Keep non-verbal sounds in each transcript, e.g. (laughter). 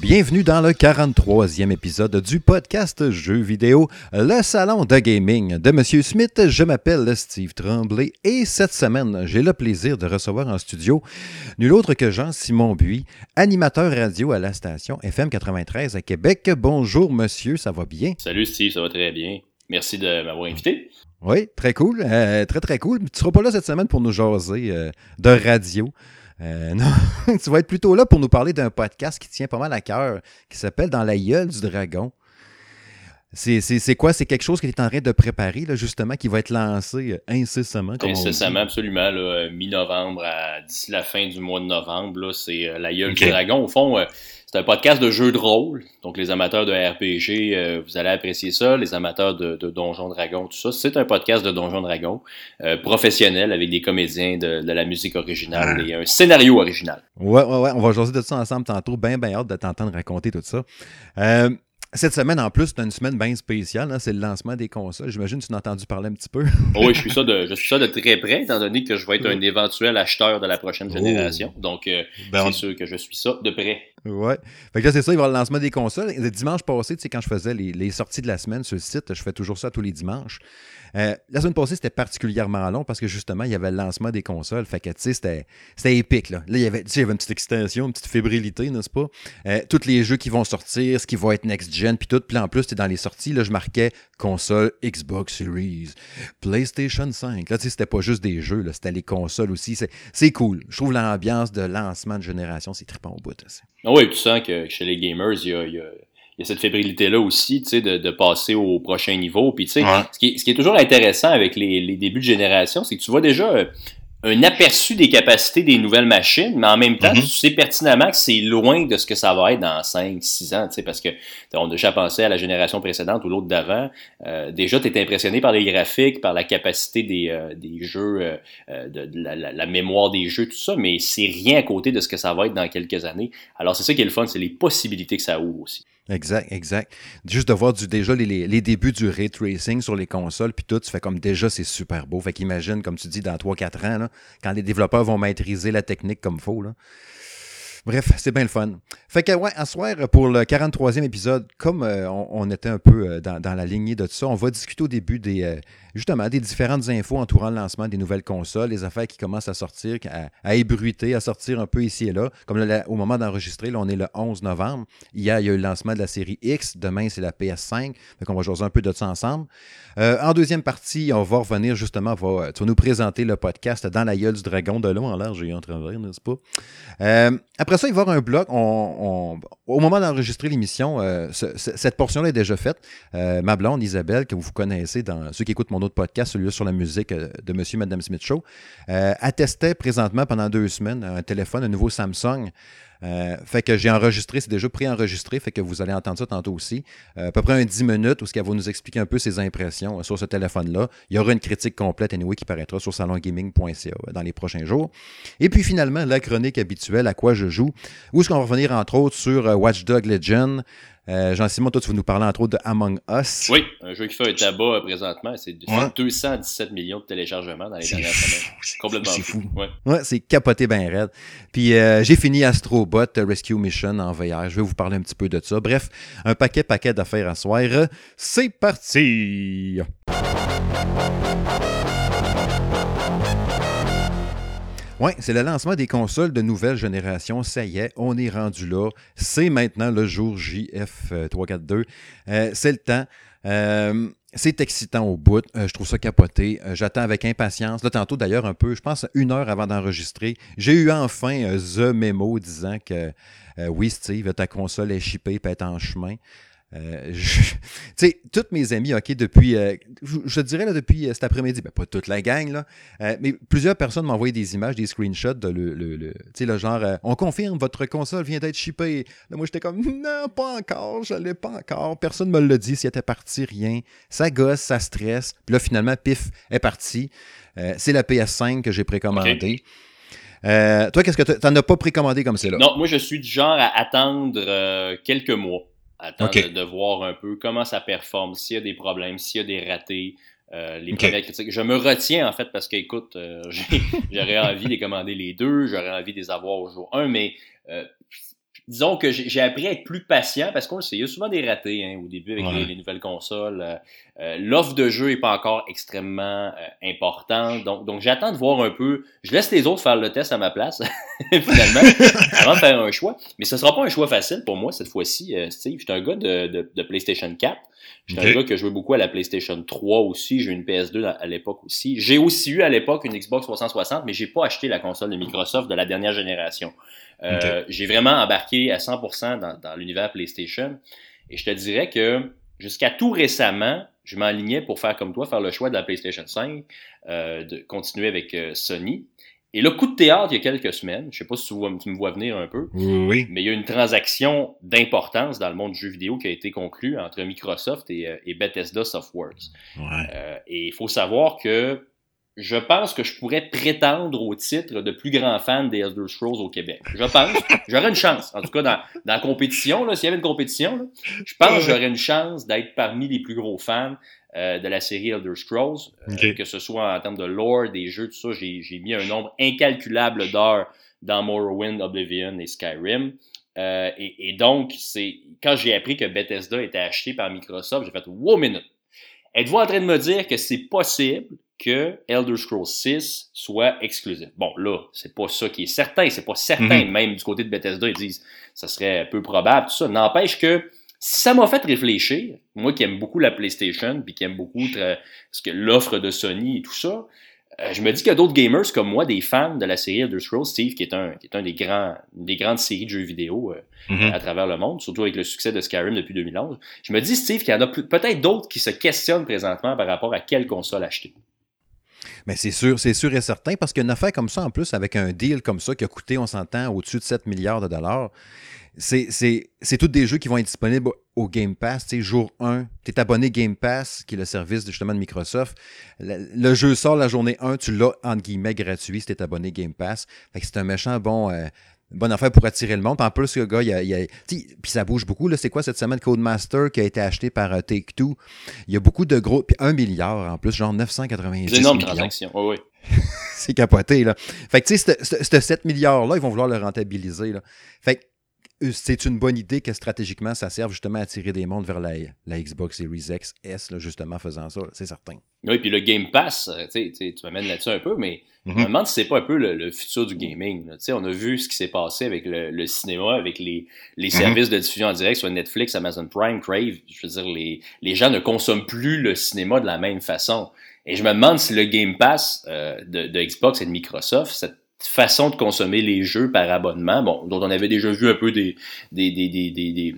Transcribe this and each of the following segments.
Bienvenue dans le 43e épisode du podcast Jeux vidéo, le salon de gaming de Monsieur Smith. Je m'appelle Steve Tremblay et cette semaine, j'ai le plaisir de recevoir en studio nul autre que Jean-Simon Buis, animateur radio à la station FM 93 à Québec. Bonjour monsieur, ça va bien? Salut Steve, ça va très bien. Merci de m'avoir invité. Oui, très cool, euh, très très cool. Tu seras pas là cette semaine pour nous jaser euh, de radio. Euh, non, (laughs) tu vas être plutôt là pour nous parler d'un podcast qui tient pas mal à cœur, qui s'appelle Dans la gueule du dragon. C'est quoi? C'est quelque chose que tu es en train de préparer, là, justement, qui va être lancé euh, incessamment. Comme incessamment, absolument. Euh, mi-novembre, d'ici la fin du mois de novembre, c'est La gueule du dragon. Au fond, c'est un podcast de jeux de rôle. Donc, les amateurs de RPG, euh, vous allez apprécier ça. Les amateurs de, de Donjons Dragons, tout ça. C'est un podcast de Donjons Dragons euh, professionnel avec des comédiens de, de la musique originale et un scénario original. Ouais, ouais, ouais. On va jaser de ça ensemble tantôt. Bien, bien hâte de t'entendre raconter tout ça. Euh, cette semaine, en plus, c'est une semaine bien spéciale. Hein, c'est le lancement des consoles. J'imagine que tu en as entendu parler un petit peu. Oh (laughs) oui, je suis, ça de, je suis ça de très près, étant donné que je vais être un éventuel acheteur de la prochaine génération. Oh. Donc, euh, ben, c'est sûr que je suis ça de près. Ouais. Fait que là, c'est ça, il va y avoir le lancement des consoles. Le dimanche passé, tu sais, quand je faisais les, les, sorties de la semaine sur le site, je fais toujours ça tous les dimanches. Euh, la semaine passée, c'était particulièrement long parce que justement, il y avait le lancement des consoles. Fait que, tu sais, c'était, épique. Là. là, il y avait, une petite extension, une petite fébrilité, n'est-ce pas? Euh, tous les jeux qui vont sortir, ce qui va être next-gen, puis tout. Puis en plus, dans les sorties, là, je marquais console Xbox Series, PlayStation 5. Là, tu sais, c'était pas juste des jeux, là, c'était les consoles aussi. C'est, cool. Je trouve l'ambiance de lancement de génération, c'est trippant au bout. Ah oui, tu sens que chez les gamers, il y a il y a cette fébrilité-là aussi, tu sais, de, de, passer au prochain niveau. Puis, tu sais, ce, qui est, ce qui est toujours intéressant avec les, les débuts de génération, c'est que tu vois déjà euh, un aperçu des capacités des nouvelles machines, mais en même temps, mm-hmm. tu sais pertinemment que c'est loin de ce que ça va être dans 5, 6 ans, tu sais, parce que on a déjà pensé à la génération précédente ou l'autre d'avant. Euh, déjà, tu es impressionné par les graphiques, par la capacité des, euh, des jeux, de, la, la, mémoire des jeux, tout ça, mais c'est rien à côté de ce que ça va être dans quelques années. Alors, c'est ça qui est le fun, c'est les possibilités que ça ouvre aussi. Exact, exact. Juste de voir du, déjà les, débuts du ray tracing sur les consoles, puis tout, tu fais comme déjà c'est super beau. Fait qu'imagine, comme tu dis, dans 3-4 ans, quand les développeurs vont maîtriser la technique comme il faut. Là. Bref, c'est bien le fun. Fait que, ouais, à soir, pour le 43e épisode, comme euh, on, était un peu euh, dans, dans, la lignée de tout ça, on va discuter au début des, euh, justement des différentes infos entourant le lancement des nouvelles consoles, les affaires qui commencent à sortir, à, ébruiter, à sortir un peu ici et là. Comme au moment d'enregistrer, là, on est le 11 novembre. Hier, il y a eu le lancement de la série X. Demain, c'est la PS5. Fait on va jouer un peu de ça ensemble. en deuxième partie, on va revenir justement, va, tu vas nous présenter le podcast dans la gueule du dragon de l'eau en l'air, j'ai en travers, n'est-ce pas? après ça, il va y avoir un bloc. Au moment d'enregistrer l'émission, euh, cette portion-là est déjà faite. Euh, ma blonde, Isabelle, que vous connaissez dans ceux qui écoutent mon autre podcast, celui-là sur la musique euh, de Monsieur et Madame Smith Show, attestait présentement pendant deux semaines un téléphone, un nouveau Samsung. Euh, fait que j'ai enregistré, c'est déjà pré-enregistré, fait que vous allez entendre ça tantôt aussi. Euh, à peu près un 10 minutes où ce qu'elle va nous expliquer un peu ses impressions euh, sur ce téléphone-là. Il y aura une critique complète anyway qui paraîtra sur salongaming.ca dans les prochains jours. Et puis finalement, la chronique habituelle à quoi je joue, où est-ce qu'on va revenir entre autres sur Watch Dog Legend, euh, Jean-Simon, toi, tu vas nous parler entre autres de Among Us. Oui, un jeu qui fait un tabac euh, présentement. C'est 217 millions de téléchargements dans les dernières semaines. C'est complètement fou. Ouais, c'est capoté bien raide. Puis euh, j'ai fini Astrobot Rescue Mission en VR. Je vais vous parler un petit peu de ça. Bref, un paquet, paquet d'affaires à soir. C'est parti! Oui, c'est le lancement des consoles de nouvelle génération. Ça y est, on est rendu là. C'est maintenant le jour JF342. Euh, euh, c'est le temps. Euh, c'est excitant au bout. je trouve ça capoté. J'attends avec impatience. Là, tantôt, d'ailleurs, un peu, je pense une heure avant d'enregistrer, j'ai eu enfin The Memo disant que oui, Steve, ta console est shippée et en chemin. Euh, (laughs) tu sais, toutes mes amis, OK, depuis, euh, je, dirais là, depuis euh, cet après-midi, ben, pas toute la gang, là, mais plusieurs personnes m'ont envoyé des images, des screenshots de le, le, le tu sais, le genre, on confirme, votre console vient d'être shippée. moi, j'étais comme, non, pas encore, je l'ai pas encore. Personne me l'a dit, s'il était parti, rien. Ça gosse, ça stresse. Puis là, finalement, pif, est parti. c'est la PS5 que j'ai précommandée. toi, qu'est-ce que tu n'en as pas précommandé comme c'est là? Non, moi, je suis du genre à attendre quelques mois. Attendre de, voir un peu comment ça performe, s'il y a des problèmes, s'il y a des ratés, euh, les okay. critiques. Je me retiens en fait parce que, écoute, euh, (laughs) j'aurais envie de commander les deux, j'aurais envie de les avoir au jour 1, mais euh, disons que j'ai appris à être plus patient parce qu'on sait, il y a souvent des ratés hein, au début avec les, nouvelles consoles. Euh, euh, l'offre de jeu est pas encore extrêmement importante. Donc, donc j'attends de voir un peu. Je laisse les autres faire le test à ma place, (laughs) finalement, (laughs) avant de faire un choix. Mais ce sera pas un choix facile pour moi cette fois-ci, Steve. Je suis un gars de, de, de PlayStation 4. J'étais un gars qui jouait beaucoup à la PlayStation 3 aussi. J'ai eu une PS2 à l'époque aussi. J'ai aussi eu à l'époque une Xbox 360, mais j'ai pas acheté la console de Microsoft de la dernière génération. Euh, J'ai vraiment embarqué à 100% dans, dans l'univers PlayStation. Et je te dirais que jusqu'à tout récemment, je m'alignais pour faire comme toi, faire le choix de la PlayStation 5, euh, de continuer avec euh, Sony. Et le coup de théâtre, il y a quelques semaines, je sais pas si tu, me vois venir un peu, oui. mais il y a une transaction d'importance dans le monde du jeu vidéo qui a été conclue entre Microsoft et, euh, Bethesda Softworks. Euh, et il faut savoir que je pense que je pourrais prétendre au titre de plus grand fan des Elder Scrolls au Québec. Je pense. J'aurais une chance. En tout cas, dans, dans la compétition, s'il y avait une compétition, je pense que j'aurais une chance d'être parmi les plus gros fans euh, de la série Elder Scrolls. Euh, que ce soit en termes de lore, des jeux, tout ça, j'ai mis un nombre incalculable d'heures dans Morrowind, Oblivion et Skyrim. Euh, et, et, donc, c'est quand j'ai appris que Bethesda était acheté par Microsoft, j'ai fait wow minute. Êtes-vous en train de me dire que c'est possible que Elder Scrolls 6 soit exclusif? Bon, là, c'est pas ça qui est certain, c'est pas certain, mhm. même du côté de Bethesda, ils disent ça serait peu probable, tout ça. N'empêche que si ça m'a fait réfléchir, moi qui aime beaucoup la PlayStation, puis qui aime beaucoup que l'offre de Sony et tout ça, je me dis qu'il y a d'autres gamers comme moi, des fans de la série Elder Scrolls, Steve, qui est un, qui est un des grands, des grandes séries de jeux vidéo euh, mhm. à travers le monde, surtout avec le succès de Skyrim depuis 2011. Je me dis, Steve, qu'il y en a peut-être d'autres qui se questionnent présentement par rapport à quelle console acheter. Mais c'est sûr, c'est sûr et certain, parce qu'une affaire comme ça, en plus, avec un deal comme ça qui a coûté, on s'entend, au-dessus de 7 milliards de dollars, c'est tous des jeux qui vont être disponibles au Game Pass. Tu sais, jour 1, tu es abonné Game Pass, qui est le service justement de Microsoft. Le, jeu sort la journée 1, tu l'as entre guillemets gratuit si tu es abonné Game Pass. Fait que c'est un méchant bon. Euh, bonne affaire pour attirer le monde. En plus, le gars, il y a, puis ça bouge beaucoup. C'est quoi cette semaine Codemaster qui a été acheté par euh, Take-Two? Il y a beaucoup de gros, puis un milliard en plus, genre 990 C'est énorme transaction, oui, (laughs) c'est capoté, là. Fait que, tu sais, ce 7 milliards-là, ils vont vouloir le rentabiliser, là. Fait que, c'est une bonne idée que stratégiquement, ça serve justement à attirer des mondes vers la, la Xbox Series X, S, justement, faisant ça, c'est certain. Oui, puis le Game Pass, euh, tu m'amènes là-dessus un peu, mais je me mhm. demande si c'est pas un peu le, futur du gaming. On a vu ce qui s'est passé avec le, cinéma, avec les, les mhm. services de diffusion en direct, soit Netflix, Amazon Prime, Crave. Je veux dire, les, les gens ne consomment plus le cinéma de la même façon. Et je me demande si le Game Pass euh, de, de, Xbox et de Microsoft, cette façon de consommer les jeux par abonnement, bon, dont on avait déjà vu un peu des, des, des, des,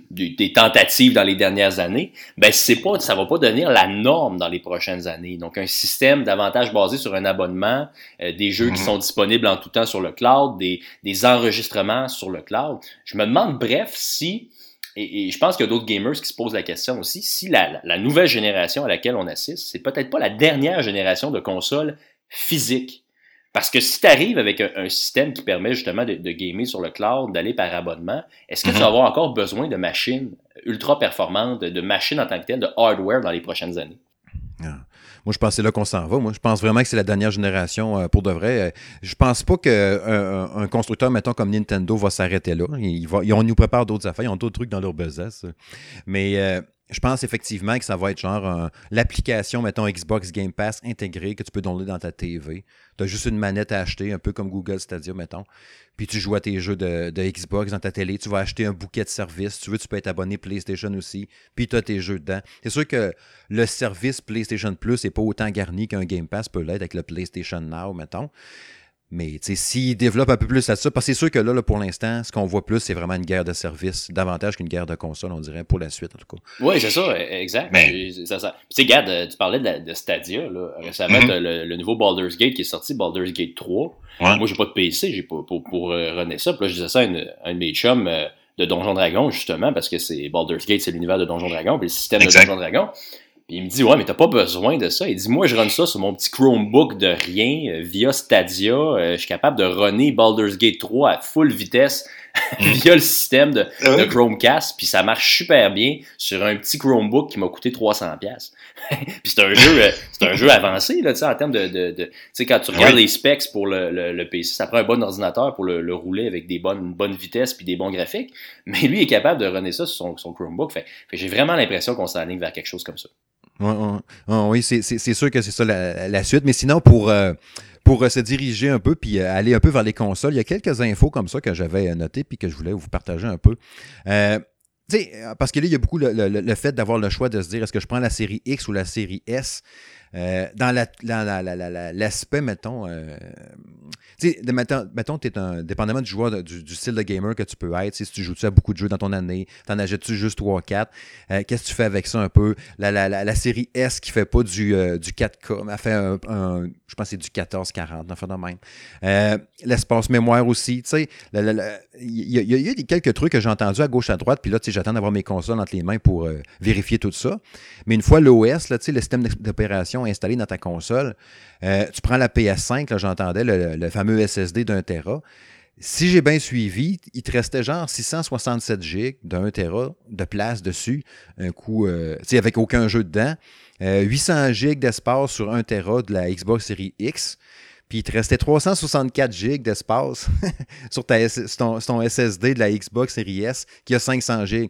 des, des tentatives dans les dernières années, ben c'est pas, ça va pas devenir la norme dans les prochaines années. Donc un système davantage basé sur un abonnement, euh, des jeux qui mhm. sont disponibles en tout temps sur le cloud, des, des enregistrements sur le cloud. Je me demande, bref, si et, et, je pense qu'il y a d'autres gamers qui se posent la question aussi, si la, la nouvelle génération à laquelle on assiste, c'est peut-être pas la dernière génération de consoles physiques parce que si tu arrives avec un, système qui permet justement de, gamer sur le cloud, d'aller par abonnement, est-ce que tu vas mhm. avoir encore besoin de machines ultra performantes, de machines en tant que telles, de hardware dans les prochaines années? Ah. Moi, je pense que c'est là qu'on s'en va. Moi, je pense vraiment que c'est la dernière génération euh, pour de vrai. Euh, je pense pas qu'un euh, un constructeur, mettons, comme Nintendo va s'arrêter là. Ils, on nous prépare d'autres affaires. Ils ont d'autres trucs dans leur besace. Mais je pense effectivement que ça va être genre l'application, mettons, Xbox Game Pass intégrée que tu peux donner dans ta TV. Tu as juste une manette à acheter, un peu comme Google Stadia, mettons. Puis tu joues à tes jeux de, Xbox dans ta télé. Tu vas acheter un bouquet de services. Tu veux, tu peux être abonné PlayStation aussi. Puis tu as tes jeux dedans. C'est sûr que le service PlayStation Plus n'est pas autant garni qu'un Game Pass peut l'être avec le PlayStation Now, mettons. Mais s'ils développent un peu plus à ça, parce que c'est sûr que là, pour l'instant, ce qu'on voit plus, c'est vraiment une guerre de service, davantage qu'une guerre de console, on dirait, pour la suite, en tout cas. Oui, c'est ça, e, exact. Mais... Ça, ça. Tu sais, euh, tu parlais de, Stadia, là. récemment, mm le, nouveau Baldur's Gate qui est sorti, Baldur's Gate 3. Ouais. Moi, j'ai pas de PC, j'ai pas pour, pour, euh, ça. Puis là, je disais ça à, un de mes chums euh, de Donjon Dragon, justement, parce que c'est Baldur's Gate, c'est l'univers de Donjon Dragon, puis le système de Donjon Dragon il me dit, ouais, mais t'as pas besoin de ça. Il dit, moi, je run ça sur mon petit Chromebook de rien, euh, via Stadia. Euh, je suis capable de runner Baldur's Gate 3 à full vitesse (laughs) mm. via le système de, ah de, Chromecast, puis ça marche super bien sur un petit Chromebook qui m'a coûté 300 pièces. (laughs) puis c'est un jeu, euh, c'est un jeu avancé là, en termes de, de, de tu sais quand tu regardes les specs pour le, le, PC, ça prend un bon ordinateur pour le, rouler avec des bonnes bonnes vitesses puis des bons graphiques, mais lui est capable de runner ça sur son, son Chromebook. Fait, fait j'ai vraiment l'impression qu'on s'aligne vers quelque chose comme ça. Oui, c'est sûr que c'est ça la, suite. Mais sinon, pour, euh, pour euh, se diriger un peu puis euh, aller un peu vers les consoles, il y a quelques infos comme ça que j'avais notées puis que je voulais vous partager un peu. parce que là, il y a beaucoup le fait d'avoir le choix de se dire est-ce que je prends la série X ou la série S? Euh, dans l'aspect, mettons, euh, tu sais, mettons, un, dépendamment du joueur, du, style de gamer que tu peux être, si tu joues -tu à beaucoup de jeux dans ton année, t'en achètes-tu juste 3 4, euh, qu'est-ce que tu fais avec ça un peu? La, série S qui fait pas du, du 4K, mais fait un, je pense que c'est du 14-40, enfin de même. L'espace mémoire aussi, tu sais, il y, y, a quelques trucs que j'ai entendus à gauche à droite, puis là, tu sais, j'attends d'avoir mes consoles entre les mains pour vérifier tout ça. Mais une fois l'OS, tu sais, le système d'opération installé dans ta console. Euh, tu prends la PS5, j'entendais le, fameux SSD d'un Tera. Si j'ai bien suivi, il te restait genre 667 GB d'un Tera de place dessus, un coup, euh, avec aucun jeu dedans. 800 euh, GB d'espace sur un Tera de la Xbox Series X. Puis il te restait 364 GB d'espace (laughs) sur, ton, SSD de la Xbox Series S qui a 500 GB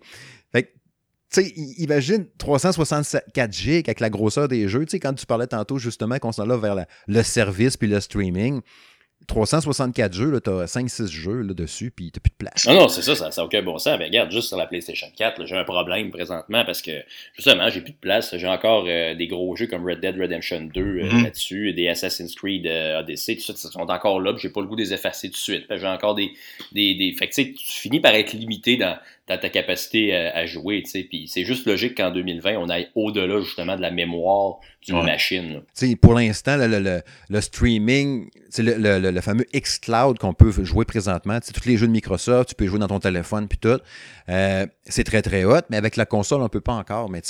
tu sais, imagine 364 gigs avec la grosseur des jeux. Tu sais, quand tu parlais tantôt justement qu'on s'en va vers le service puis le streaming, 364 jeux, tu as 5-6 jeux là, dessus, puis tu plus de place. Non, non, c'est ça, ça n'a aucun bon sens. Mais regarde, juste sur la PlayStation 4, j'ai un problème présentement parce que, justement, j'ai plus de place. J'ai encore euh, des gros jeux comme Red Dead Redemption 2 euh, mm-hmm. là-dessus, des Assassin's Creed euh, Odyssey, tout ça, ils sont encore là, j'ai pas le goût de les effacer tout de suite. J'ai encore des, des, des... Fait que, tu finis par être limité dans, dans ta capacité à, jouer, tu sais. Puis c'est juste logique qu'en 2020, on aille au-delà, justement, de la mémoire d'une machine. Pour l'instant, le, le, le, streaming, le, le, le, fameux xCloud qu'on peut jouer présentement, tous les jeux de Microsoft, tu peux jouer dans ton téléphone, puis tout, euh, c'est très, très hot, mais avec la console, on ne peut pas encore. Mais,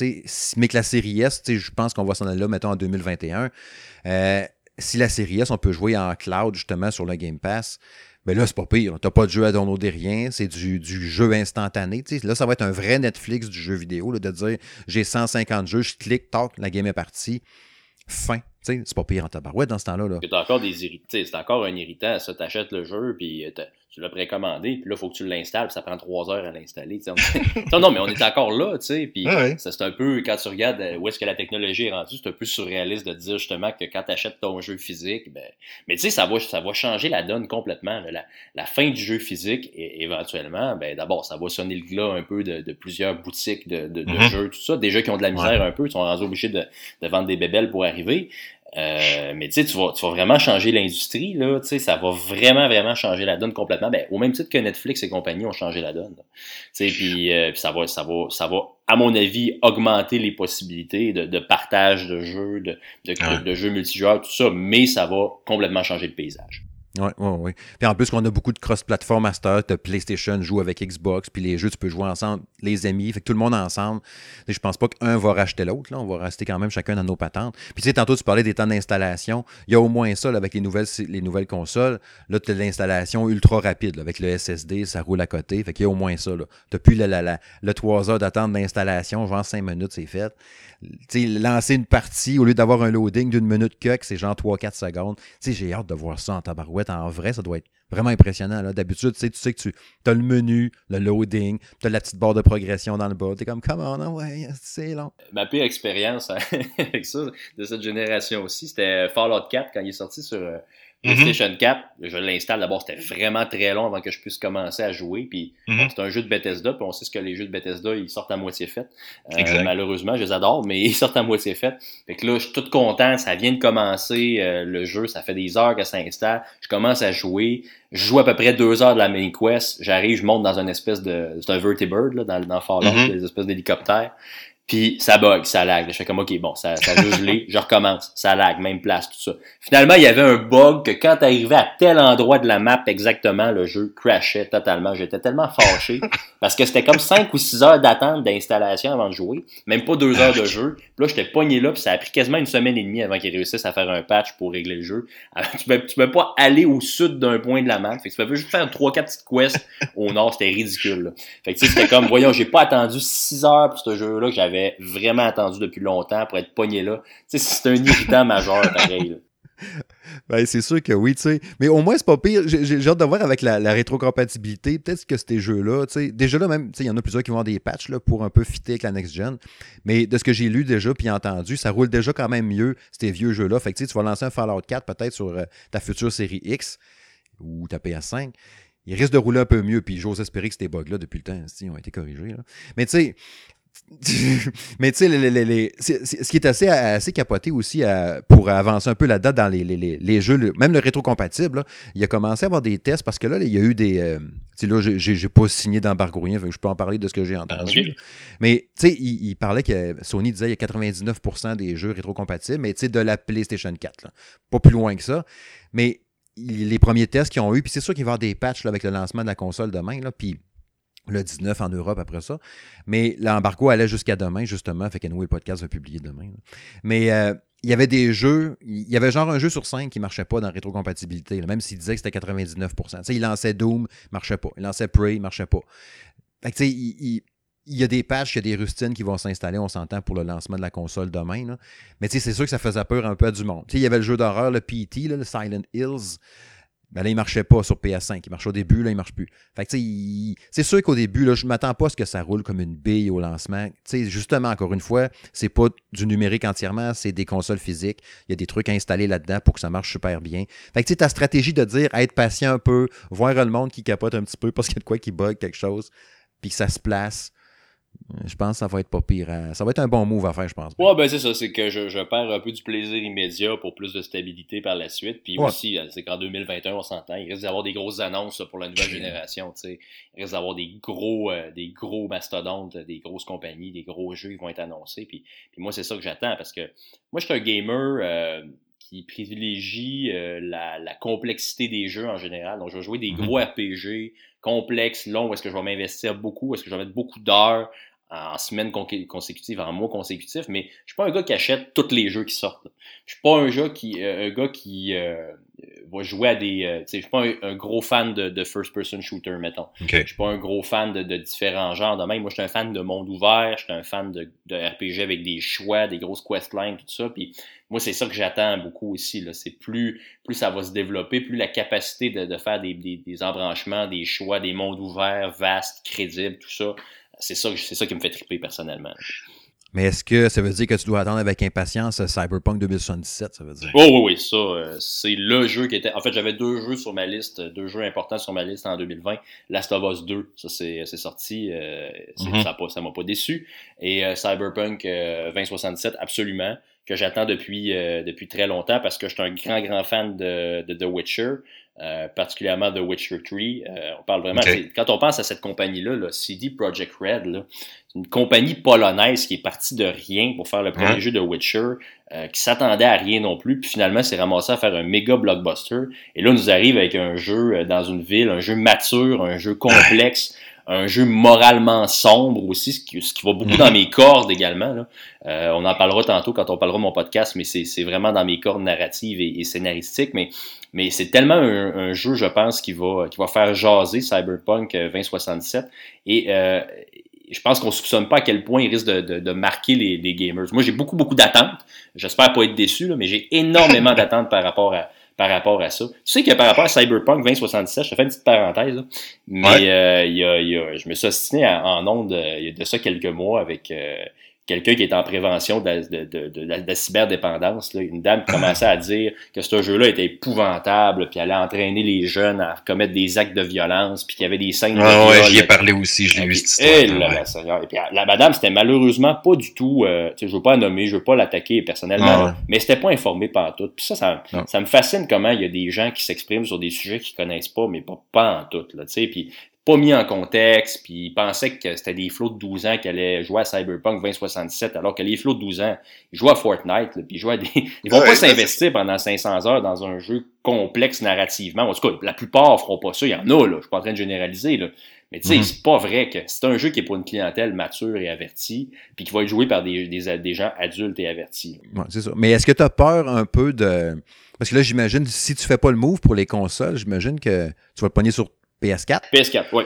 mais que la série S, je pense qu'on va s'en aller là, mettons, en 2021. Euh, si la série S, on peut jouer en cloud, justement, sur le Game Pass, ben là, c'est pas pire. T'as pas de jeu à downloader rien. C'est du, du, jeu instantané. là, ça va être un vrai Netflix du jeu vidéo, de dire j'ai 150 jeux, je clique, toc, la game est partie. Fin. C'est pas pire en tabarouette dans ce temps-là. Là. C'est encore des C'est encore un irritant. Ça, t'achètes le jeu, puis euh, tu l'as précommandé, puis là, il faut que tu l'installes, puis ça prend trois heures à l'installer. (laughs) non, non, mais on est encore là, tu sais, puis ça, c'est un peu, quand tu regardes euh, où est-ce que la technologie est rendue, c'est un peu surréaliste de dire justement que quand tu achètes ton jeu physique, ben, mais tu sais, ça va, ça va changer la donne complètement. La, la, fin du jeu physique, et, éventuellement, ben, d'abord, ça va sonner le glas un peu de, de plusieurs boutiques de, de, mm-hmm. jeux, tout ça. Des jeux qui ont de la misère un peu, ils sont rendus obligés de, de vendre des bébelles pour arriver. Euh, mais tu sais, tu vas, tu vas vraiment changer l'industrie, là, tu sais, ça va vraiment, vraiment changer la donne complètement. Ben, au même titre que Netflix et compagnie ont changé la donne. Tu sais, puis, euh, ça va, ça va, ça va, à mon avis, augmenter les possibilités de, de partage de jeux, de, de, de jeux multijoueurs, tout ça, mais ça va complètement changer le paysage. Oui, oui, oui. Puis en plus, qu'on a beaucoup de cross-platform master, de PlayStation joue avec Xbox, puis les jeux, tu peux jouer ensemble, les amis, fait que tout le monde ensemble. Je pense pas qu'un va racheter l'autre. On va rester quand même chacun dans nos patentes. Puis tu sais, tantôt, tu parlais des temps d'installation. Il y a au moins ça, avec les nouvelles, les nouvelles consoles. Là, tu as l'installation ultra rapide, avec le SSD, ça roule à côté. Fait qu'il y a au moins ça. T'as plus la, le 3 heures d'attente d'installation, genre 5 minutes, c'est fait lancer une partie, au lieu d'avoir un loading d'une minute que, c'est genre 3-4 secondes. J'ai hâte de voir ça en tabarouette. En vrai, ça doit être vraiment impressionnant. D'habitude, tu sais que tu as le menu, le loading, tu as la petite barre de progression dans le bas. Tu es comme, comment, on, ouais, c'est long. Ma pire expérience (laughs) avec ça, de cette génération aussi, c'était Fallout 4 quand il est sorti sur Mhm. PlayStation 4, je l'installe d'abord, c'était vraiment très long avant que je puisse commencer à jouer. Puis mhm. c'est un jeu de Bethesda, puis on sait ce que les jeux de Bethesda, ils sortent à moitié fait. Euh, malheureusement, je les adore, mais (laughs) ils sortent à moitié fait. Fait que là, je suis tout content, ça vient de commencer euh, le jeu, ça fait des heures que ça installe. Je commence à jouer. Je joue à peu près deux heures de la main quest. J'arrive, je monte dans une espèce de. C'est un vertibird là, dans, dans Fallout, mhm. des espèces d'hélicoptères. Puis ça bug, ça lag. Je fais comme OK, bon, ça, ça a gelé, je recommence, ça lag, même place, tout ça. Finalement, il y avait un bug que quand tu arrivais à tel endroit de la map exactement, le jeu crashait totalement. J'étais tellement fâché (laughs) parce que c'était comme 5 ou 6 heures d'attente d'installation avant de jouer, même pas 2 heures de jeu. Puis là, j'étais pogné là, puis ça a pris quasiment une semaine et demie avant qu'ils réussissent à faire un patch pour régler le jeu. tu peux, tu peux pas aller au sud d'un point de la map. Fait que tu peux juste faire 3 4 petites quests au nord, c'était ridicule. Là. Fait que c'était comme voyons, j'ai pas attendu 6 heures pour ce jeu là que j'avais vraiment attendu depuis longtemps pour être pogné là. Tu sais, c'est un irritant majeur, pareil. (laughs) Ben, c'est sûr que oui, tu sais. Mais au moins, c'est pas pire. J'ai hâte de voir avec la, rétrocompatibilité. Peut-être que ces jeux-là, tu sais, déjà là, même, tu sais, il y en a plusieurs qui vont avoir des patchs là, pour un peu fitter avec la next-gen. Mais de ce que j'ai lu déjà puis entendu, ça roule déjà quand même mieux, ces vieux jeux-là. Fait que tu vas lancer un Fallout 4 peut-être sur euh, ta future série X ou ta PS5 il risque de rouler un peu mieux. Puis j'ose espérer que ces bugs-là, depuis le temps, ont été corrigés. Mais tu sais, (laughs) mais tu sais, ce qui est assez, assez capoté aussi pour avancer un peu la date dans les, jeux, même le rétrocompatible, il a commencé à avoir des tests parce que là, il y a eu des. Euh, tu sais, là, j'ai pas signé d'embargo rien, je peux en parler de ce que j'ai entendu. Mais tu sais, il, parlait que Sony disait qu'il y a 99% des jeux rétrocompatibles, mais tu sais, de la PlayStation 4. Pas plus loin que ça. Mais les premiers tests qu'ils ont eu, puis c'est sûr qu'il va y avoir des patchs avec le lancement de la console demain, là, puis le 19 en Europe après ça. Mais l'embargo allait jusqu'à demain, justement. Fait que nous, le podcast va publier demain. Mais euh, il y avait des jeux, il y avait genre un jeu sur cinq qui ne marchait pas dans rétrocompatibilité, même s'il disait que c'était 99%. il lançait Doom, marchait pas. Il lançait Prey, marchait pas. Il, y a des patchs, il y a des rustines qui vont s'installer, on s'entend, pour le lancement de la console demain. Mais c'est sûr que ça faisait peur un peu à du monde. il y avait le jeu d'horreur, le PT, le Silent Hills. Ben là, il marchait pas sur PS5. Il marchait au début, là, il marche plus. Fait que, c'est sûr qu'au début, là, je m'attends pas à ce que ça roule comme une bille au lancement. justement, encore une fois, c'est pas du numérique entièrement, c'est des consoles physiques. Il y a des trucs à installer là-dedans pour que ça marche super bien. Fait que, ta stratégie de dire, être patient un peu, voir le monde qui capote un petit peu parce qu'il y a de quoi qui bug quelque chose, puis que ça se place. Je pense que ça va être pas pire. Hein. Ça va être un bon move à faire, je pense. Ouais, ben c'est ça. C'est que je, perds un peu du plaisir immédiat pour plus de stabilité par la suite. Puis aussi, euh, c'est qu'en 2021, on s'entend, il risque d'avoir des grosses annonces pour la nouvelle génération. Il risque d'avoir des gros, euh, des gros mastodontes, des grosses compagnies, des gros jeux qui vont être annoncés. Puis, puis moi, c'est ça que j'attends parce que moi, je suis un gamer. Euh, qui privilégie la, la, complexité des jeux en général. Donc, je vais jouer des mm-hmm. gros RPG complexes, longs, où est-ce que je vais m'investir beaucoup, où est-ce que je vais mettre beaucoup d'heures en semaines consécutives, en mois consécutifs, mais je suis pas un gars qui achète tous les jeux qui sortent. Je suis pas un gars qui, euh, un gars qui euh, va jouer à des. Euh, je suis pas un, gros fan de, de first-person shooter, mettons. Je suis pas un gros fan de, de, différents genres de même. Moi, je suis un fan de monde ouvert, je suis un fan de, de RPG avec des choix, des grosses questlines, tout ça. Puis moi, c'est ça que j'attends beaucoup aussi. C'est plus, plus ça va se développer, plus la capacité de, de faire des, des, des embranchements, des choix, des mondes ouverts, vastes, crédibles, tout ça c'est ça, c'est ça qui me fait triper personnellement. Mais est-ce que ça veut dire que tu dois attendre avec impatience Cyberpunk 2077, ça veut dire? Oh oui, oui, ça, euh, c'est le jeu qui était... En fait, j'avais deux jeux sur ma liste, deux jeux importants sur ma liste en 2020. Last of Us 2, ça c'est sorti, euh, mm-hmm. ça m'a pas, déçu. Et euh, Cyberpunk 2077, absolument, que j'attends depuis, depuis très longtemps parce que je suis un grand, grand fan de, de The Witcher. Euh, particulièrement The Witcher 3. Euh, on parle vraiment. Quand on pense à cette compagnie-là, CD Projekt Red, c'est une compagnie polonaise qui est partie de rien pour faire le premier jeu de Witcher, euh, qui s'attendait à rien non plus, puis finalement s'est ramassé à faire un méga blockbuster. Et là, on nous arrive avec un jeu dans une ville, un jeu mature, un jeu complexe un jeu moralement sombre aussi, ce qui, ce qui va beaucoup dans mes cordes également. Euh, on en parlera tantôt quand on parlera de mon podcast, mais c'est vraiment dans mes cordes narratives et, scénaristiques. Mais, mais c'est tellement un, jeu, je pense, qui va, qui va faire jaser Cyberpunk 2067. Et euh, je pense qu'on ne soupçonne pas à quel point il risque de, de, marquer les, les, gamers. Moi, j'ai beaucoup, beaucoup d'attentes. J'espère pas être déçu, mais j'ai énormément (laughs) d'attentes par rapport à, par rapport à ça. Tu sais que par rapport à Cyberpunk 2077, je te fais une petite parenthèse, mais euh, il y a, je me suis assigné en ondes euh, il y a de ça quelques mois avec euh, quelqu'un qui est en prévention de, de, de, la, cyberdépendance, là, une dame qui commençait à dire que ce jeu-là était épouvantable, puis allait entraîner les jeunes à commettre des actes de violence, puis qu'il y avait des scènes de ah, ouais, j'y ai parlé aussi, je l'ai vu cette Et, et puis la madame, c'était malheureusement pas du tout, euh, je veux pas la nommer, je veux pas l'attaquer personnellement, ah, mais c'était pas informé par tout. Puis ça, ça, ça, me fascine comment il y a des gens qui s'expriment sur des sujets qu'ils connaissent pas, mais pas, pas en tout, là, puis pas mis en contexte, puis ils pensaient que c'était des flots de 12 ans qui allaient jouer à Cyberpunk 2077, alors que les flots de 12 ans, ils jouent à Fortnite, puis ils jouent à des... Ils vont pas s'investir pendant 500 heures dans un jeu complexe narrativement. En tout cas, la plupart feront pas ça. Il y en a, là. Je suis pas en train de généraliser, là. Mais tu sais, mhm. c'est pas vrai que c'est un jeu qui est pour une clientèle mature et avertie, puis qui va être joué par des, des, des gens adultes et avertis. Ouais, c'est ça. Mais est-ce que tu as peur un peu de. Parce que là, j'imagine, si tu fais pas le move pour les consoles, j'imagine que tu vas le pogner sur PS4. PS4, oui.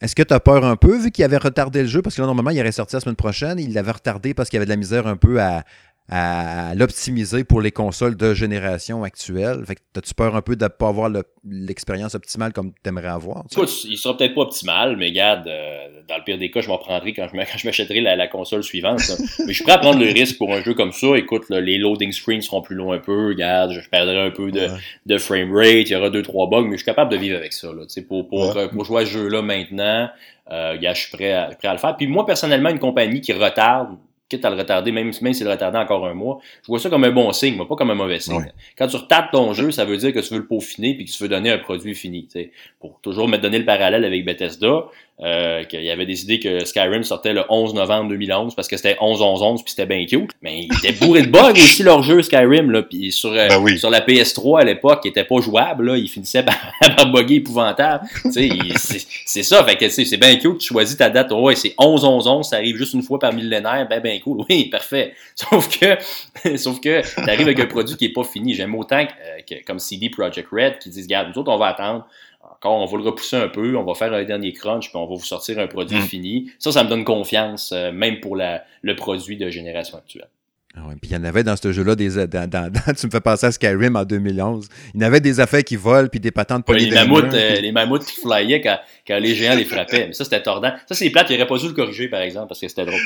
Est-ce que tu as peur un peu, vu qu'il avait retardé le jeu, parce que là, normalement, il aurait sorti la semaine prochaine, il l'avait retardé parce qu'il y avait de la misère un peu à, à l'optimiser pour les consoles de génération actuelle. Fait que as-tu peur un peu de ne pas avoir l'expérience optimale comme tu aimerais avoir? Écoute, il sera peut-être pas optimal, mais regarde, euh, dans le pire des cas, je m'en prendrai quand je (laughs) m'achèterai la, la, console suivante. (laughs) mais je suis prêt à prendre le risque pour un jeu comme ça. Écoute, les loading screens seront plus longs un peu. Regarde, je perdrai un peu de, de frame rate, il y aura deux, trois bugs, mais je suis capable de vivre avec ça. Là, pour, pour, pour jouer à ce jeu-là maintenant, euh, je suis prêt à, prêt à le faire. Puis moi, personnellement, une compagnie qui retarde quitte à le retarder, même, même s'il le retardait encore un mois, je vois ça comme un bon signe, mais pas comme un mauvais signe. Quand tu retardes ton jeu, ça veut dire que tu veux le peaufiner puis que tu veux donner un produit fini. Pour toujours me donner le parallèle avec Bethesda, euh, qu'il y avait décidé que Skyrim sortait le 11 novembre 2011 parce que c'était 11-11-11 puis c'était bien cute. Mais il était bourré de bugs aussi leur jeu Skyrim là, puis sur euh, ben sur la PS3 à l'époque, qui était pas jouable là, il finissait par, (laughs) par bugger épouvantable. c'est ça, fait que c'est bien cute, tu choisis ta date, ouais, c'est 11-11-11, ça arrive juste une fois par millénaire, ben ben cool. Oui, parfait. (laughs) Sauf que (laughs) sauf que t'arrives avec un produit qui est pas fini. J'aime autant que, euh, que, comme CD Projekt Red qui disent regarde, nous autres on va attendre encore, on va le repousser un peu, on va faire un dernier crunch, puis on va vous sortir un produit mm. fini. Ça, ça me donne confiance, euh, même pour la, le produit de génération actuelle. Ah puis il y en avait dans ce jeu-là, des, dans, dans, (laughs) tu me fais penser à Skyrim en 2011. Il y en avait des affaires qui volent, puis des patentes ouais, les, mammouths, euh, les mammouths qui flyaient quand, quand, les géants les frappaient. Mais ça, c'était tordant. Ça, c'est plate, il n'aurait pas dû le corriger, par exemple, parce que c'était drôle.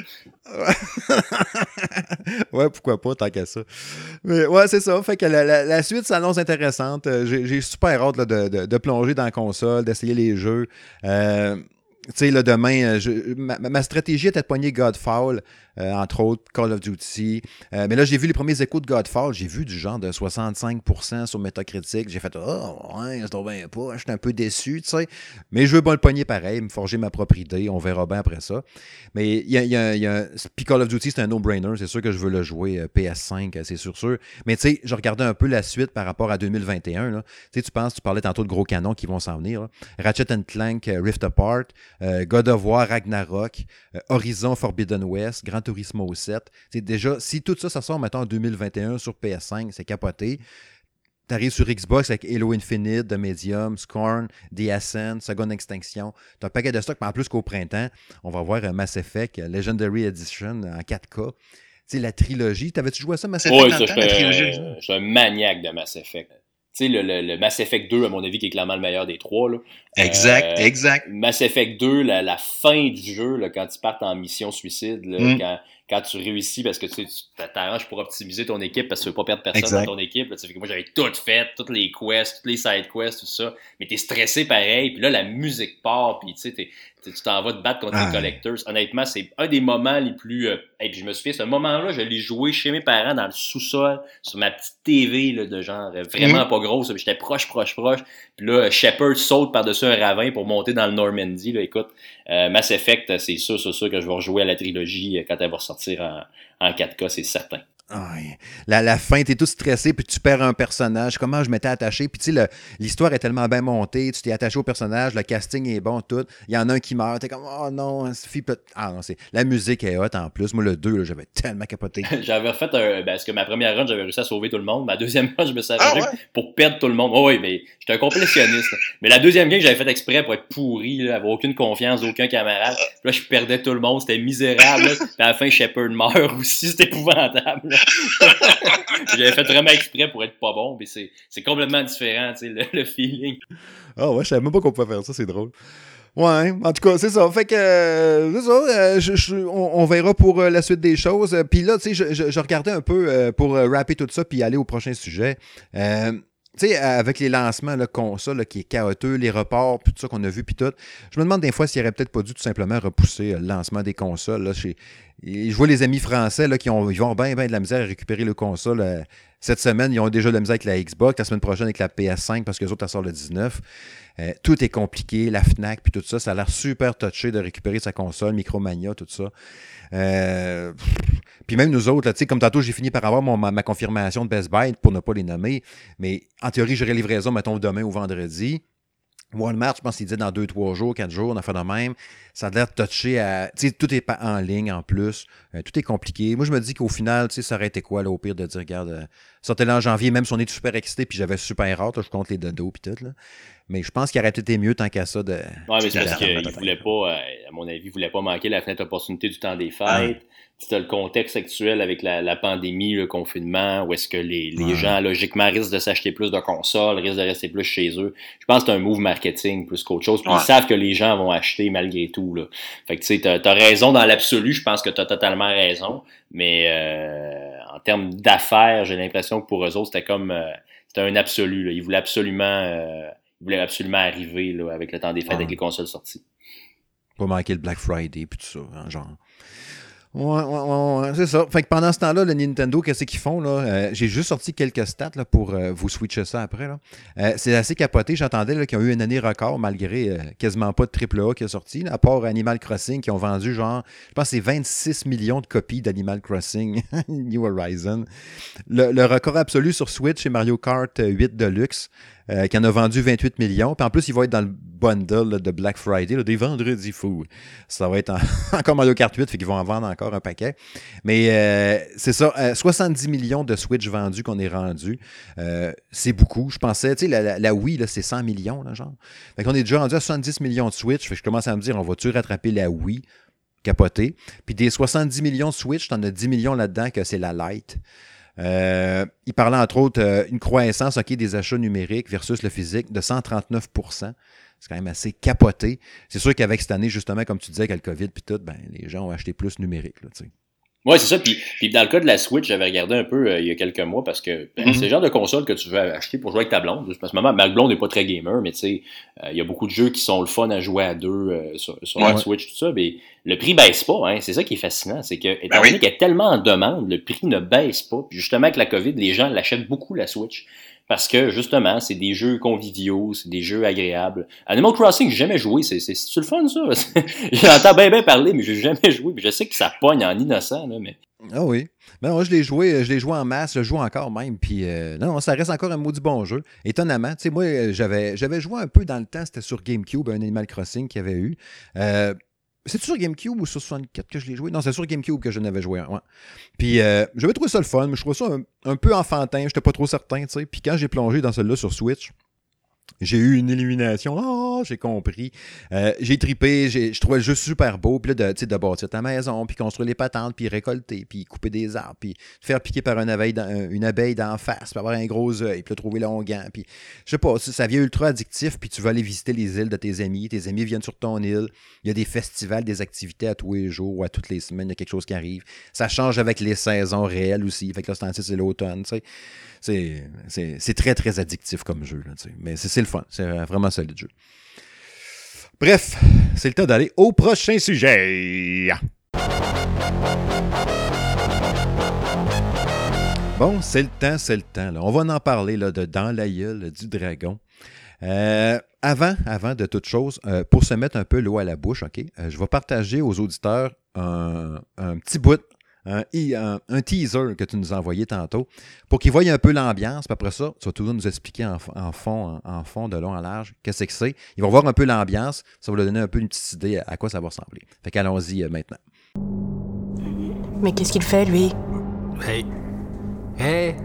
(laughs) ouais, pourquoi pas, tant qu'à ça. Mais ouais, c'est ça. Fait que la, la, suite s'annonce intéressante. Euh, j'ai super hâte de, de, de, plonger dans la console, d'essayer les jeux. Euh, tu sais, là, demain, je, ma, stratégie était de poigner Godfall. Euh, entre autres Call of Duty. Euh, mais là, j'ai vu les premiers échos de Godfall, j'ai vu du genre de 65% sur Metacritic. J'ai fait Oh, ouais, c'est bien pas, j'étais un peu déçu, tu sais. Mais je veux pas le pogner pareil, me forger ma propre idée, on verra bien après ça. Mais il y a, Puis Call of Duty, c'est un no-brainer, c'est sûr que je veux le jouer euh, PS5, c'est sûr, sûr. Mais tu sais, je regardais un peu la suite par rapport à 2021. Là. Tu sais, tu penses, tu parlais tantôt de gros canons qui vont s'en venir. Ratchet Clank, Rift Apart, God of War, Ragnarok, Horizon Forbidden West, Grand Turismo 7. C'est déjà, si tout ça, ça sort maintenant en 2021 sur PS5, c'est capoté. Tu arrives sur Xbox avec Halo Infinite, The Medium, Scorn, The Ascent, Second Extinction. Tu as un paquet de stocks, mais en plus qu'au printemps, on va voir un Mass Effect Legendary Edition en 4K. Tu sais, la trilogie. T'avais-tu joué à ça, Mass Effect? Oui, ça, je suis un maniaque de Mass Effect. Tu sais, le, le, Mass Effect 2, à mon avis, qui est clairement le meilleur des trois. Là. Exact, euh, exact. Mass Effect 2, la, la fin du jeu, là, quand ils partent en mission suicide, là, mm. quand, quand tu réussis parce que tu t'arranges pour optimiser ton équipe parce que tu veux pas perdre personne dans ton équipe. Là, fait que moi, j'avais tout fait, toutes les quests, toutes les side quests, tout ça. Mais t'es stressé pareil. Puis là, la musique part. Puis tu sais, tu t'en vas te battre contre les collectors. Honnêtement, c'est un des moments les plus... Euh... Et puis je me suis fait, ce moment-là, je l'ai joué chez mes parents dans le sous-sol, sur ma petite TV là, de genre euh, vraiment mm. pas grosse. J'étais proche, proche, proche. Puis là, Shepard saute par-dessus un ravin pour monter dans le Normandy. Là, écoute, euh, Mass Effect, c'est sûr, c'est sûr que je vais rejouer à la trilogie euh, quand elle va ressortir en, en 4K, c'est certain. La, la fin, t'es tout stressé, puis tu perds un personnage. Comment je m'étais attaché? Puis tu sais, l'histoire est tellement bien montée, tu t'es attaché au personnage, le casting est bon, tout. Il y en a un qui meurt, t'es comme, oh non, Ah non, c'est. La musique est hot en plus. Moi, le 2, j'avais tellement capoté. (laughs) j'avais fait un. Ben, parce que ma première run, j'avais réussi à sauver tout le monde. Ma deuxième run, je me suis ah, pour perdre tout le monde. Oh, oui, mais j'étais un complétionniste. mais la deuxième game, j'avais fait exprès pour être pourri, là, avoir aucune confiance, aucun camarade. Puis là, je perdais tout le monde, c'était misérable. Puis à la fin, Shepard meurt aussi, c'était épouvantable. (laughs) J'avais fait vraiment exprès pour être pas bon, mais c'est complètement différent, tu sais, le, feeling. Ah ouais, je savais même pas qu'on pouvait faire ça, c'est drôle. Ouais, en tout cas, c'est ça. Fait que, euh, c'est ça. Euh, on, verra pour euh, la suite des choses. Puis là, tu sais, je, je, regardais un peu pour rapper tout ça puis aller au prochain sujet. Tu avec les lancements, là, console qui est chaotique, les reports, tout ça qu'on a vu, puis tout, je me demande des fois s'il aurait peut-être pas dû tout simplement repousser le lancement des consoles. Là, je vois les amis français là, qui ils vont bien, bien de la misère à récupérer le console. Euh, cette semaine, ils ont déjà de la misère avec la Xbox. La semaine prochaine, avec la PS5, parce que les autres, elles sortent le 19. Tout est compliqué, la FNAC, puis tout ça. Ça a l'air super touché de récupérer sa console, Micromania, tout ça. puis même nous autres, comme tantôt, j'ai fini par avoir ma, confirmation de Best Buy pour ne pas les nommer. Mais en théorie, j'aurai livraison, mettons, demain ou vendredi. Walmart, je pense qu'il dit dans deux, trois jours, quatre jours, on a fait de même. Ça a l'air de toucher à. Tu sais, tout est pas en ligne en plus. Euh, tout est compliqué. Moi, je me dis qu'au final, tu ça aurait été quoi, au pire, de dire, regarde, euh, sortez là en janvier, même si on est super excité, puis j'avais super hâte, je compte les dodos, puis tout, là. Mais je pense qu'il aurait été mieux tant qu'à ça de. Ouais, mais c'est parce qu'il voulait pas, euh, à mon avis, il voulait pas manquer la fenêtre d'opportunité du temps des fêtes tu as le contexte actuel avec la, pandémie, le confinement, où est-ce que les, gens, logiquement, risquent de s'acheter plus de consoles, risquent de rester plus chez eux. Je pense que c'est un move marketing plus qu'autre chose. Puis ils savent que les gens vont acheter malgré tout. Là. Fait que tu sais, t'as as raison dans l'absolu, je pense que tu as totalement raison. Mais euh, en termes d'affaires, j'ai l'impression que pour eux autres, c'était comme euh, c'était un absolu. Là. Ils voulaient absolument euh, ils voulaient absolument arriver là, avec le temps des fêtes, avec les consoles sorties. Pas manquer le Black Friday puis tout ça, hein, genre. Ouais, ouais, ouais, c'est ça. Fait que pendant ce temps-là, le Nintendo, qu'est-ce qu'ils font? là? Euh, J'ai juste sorti quelques stats là, pour euh, vous switcher ça après. Là. Euh, c'est assez capoté. J'entendais qu'ils ont eu une année record malgré quasiment pas de AAA qui est sorti, à part Animal Crossing qui ont vendu genre, je pense c'est 26 millions de copies d'Animal Crossing (laughs) New Horizon. Le, le, record absolu sur Switch, c'est Mario Kart 8 Deluxe. Euh, qui en a vendu 28 millions. Puis en plus, il va être dans le bundle de Black Friday, des vendredis fous. Ça va être (laughs) encore Mario Kart 8, fait qu'ils vont en vendre encore un paquet. Mais euh, c'est ça, 70 euh, millions de Switch vendus qu'on est rendu. c'est beaucoup. Je pensais, tu sais, la, Wii, c'est 100 millions, là, genre. Fait qu'on est déjà rendu à 70 millions de Switch. Fait je commence à me dire, on va-tu rattraper la Wii? Capoté. Puis des 70 millions de Switch, t'en as 10 millions là-dedans que c'est la Lite. Euh, il parlait entre autres euh, une croissance des achats numériques versus le physique de 139% c'est quand même assez capoté. C'est sûr qu'avec cette année, justement, comme tu disais, avec le COVID puis tout, ben, les gens ont acheté plus numérique. Là, oui, c'est ça. Puis, puis, dans le cas de la Switch, j'avais regardé un peu euh, il y a quelques mois parce que ben, mhm. c'est le genre de console que tu veux acheter pour jouer avec ta blonde. Parce que ma blonde n'est pas très gamer, mais tu sais, euh, il y a beaucoup de jeux qui sont le fun à jouer à deux euh, sur, la Switch, tout ça. Mais le prix baisse pas, hein. C'est ça qui est fascinant. C'est que, étant ben donné qu'il y a tellement en demande, le prix ne baisse pas. Puis justement, avec la COVID, les gens l'achètent beaucoup, la Switch. Parce que justement, c'est des jeux conviviaux, c'est des jeux agréables. Animal Crossing, j'ai jamais joué, c'est c'est le fun ça. (laughs) J'entends bien bien parler, mais j'ai jamais joué. Je sais que ça pogne en innocent là, mais. Ah oui. Ben moi, je l'ai joué, je l'ai joué en masse, je joue encore même. Puis euh, non, ça reste encore un maudit bon jeu. Étonnamment, tu sais, moi, j'avais, j'avais joué un peu dans le temps, c'était sur GameCube, un Animal Crossing qu'il y avait eu. Euh, c'est sur GameCube ou sur 64 que je l'ai joué? Non, c'est sur GameCube que je n'avais joué. Ouais. Puis euh, j'avais trouvé ça le fun, mais je trouvais ça un, peu enfantin. Je n'étais pas trop certain, tu sais. Puis quand j'ai plongé dans celui-là sur Switch, j'ai eu une illumination. Ah, j'ai compris. Euh, j'ai tripé. Je trouvais le jeu super beau. Puis là, de, de bâtir ta maison, puis construire les patentes, puis récolter, puis couper des arbres, puis faire piquer par une abeille, une abeille d'en face, puis avoir un gros œil, puis trouver l'onguent. Puis, je sais pas, ça vient ultra addictif, puis tu vas aller visiter les îles de tes amis. Tes amis viennent sur ton île. Il y a des festivals, des activités à tous les jours ou à toutes les semaines. Il y a quelque chose qui arrive. Ça change avec les saisons réelles aussi. Fait que là, c'est l'automne, tu sais. C'est très, très addictif comme jeu. Là, mais c'est le fun. C'est vraiment solide jeu. Bref, c'est le temps d'aller au prochain sujet. Bon, c'est le temps, c'est le temps. On va en parler là, de Dans la du dragon. Euh, avant, avant de toute chose, euh, pour se mettre un peu l'eau à la bouche, OK, euh, je vais partager aux auditeurs un, un petit bout un, teaser que tu nous as envoyé tantôt pour qu'ils voient un peu l'ambiance. Puis après ça, tu vas toujours nous expliquer en, fond, en, fond, de long en large, qu'est-ce que c'est. Ils vont voir un peu l'ambiance. Ça va leur donner un peu une petite idée à, quoi ça va ressembler. Fait qu'allons-y euh, maintenant. Mais qu'est-ce qu'il fait, lui? Hey! Hey!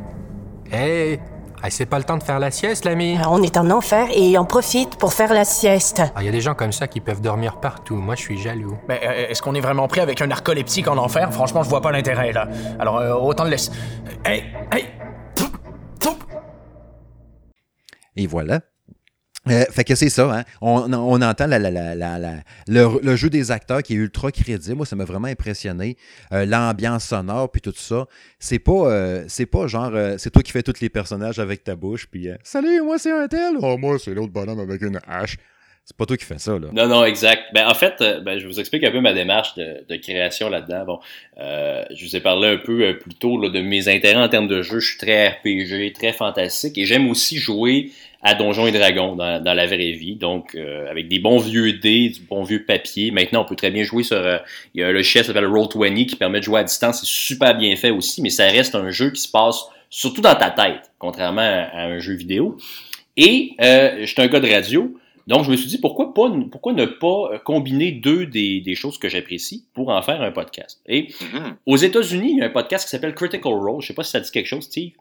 Hey! C'est pas le temps de faire la sieste, l'ami. Ah, on est en enfer et on profite pour faire la sieste. Il ah, y a des gens comme ça qui peuvent dormir partout. Moi, je suis jaloux. Mais euh, est-ce qu'on est vraiment pris avec un narcoleptique en enfer? Franchement, je vois pas l'intérêt, là. Alors, euh, autant le laisser. Hey, hey Et voilà. Euh, fait que c'est ça, hein? on, entend le, jeu des acteurs qui est ultra crédible. Moi, ça m'a vraiment impressionné. Euh, l'ambiance sonore, puis tout ça. C'est pas, euh, c'est pas genre, c'est toi qui fais tous les personnages avec ta bouche, puis Salut, moi c'est un tel. Oh, moi c'est l'autre bonhomme avec une hache. C'est pas toi qui fais ça, là. Non, non, exact. Ben, en fait, ben, je vous explique un peu ma démarche de, création là-dedans. Bon, je vous ai parlé un peu plus tôt de mes intérêts en termes de jeu. Je suis très RPG, très fantastique, et j'aime aussi jouer à Donjons et Dragons dans, la vraie vie. Donc, euh, avec des bons vieux dés, du bon vieux papier. Maintenant, on peut très bien jouer sur... Euh, il y a le chef qui s'appelle Roll20 qui permet de jouer à distance. C'est super bien fait aussi, mais ça reste un jeu qui se passe surtout dans ta tête, contrairement à, un jeu vidéo. Et euh, un gars de radio, donc, je me suis dit, pourquoi, pas, pourquoi ne pas euh, combiner deux des, des choses que j'apprécie pour en faire un podcast? Et mm-hmm. aux États-Unis, il y a un podcast qui s'appelle Critical Role. Je sais pas si ça dit quelque chose, Steve.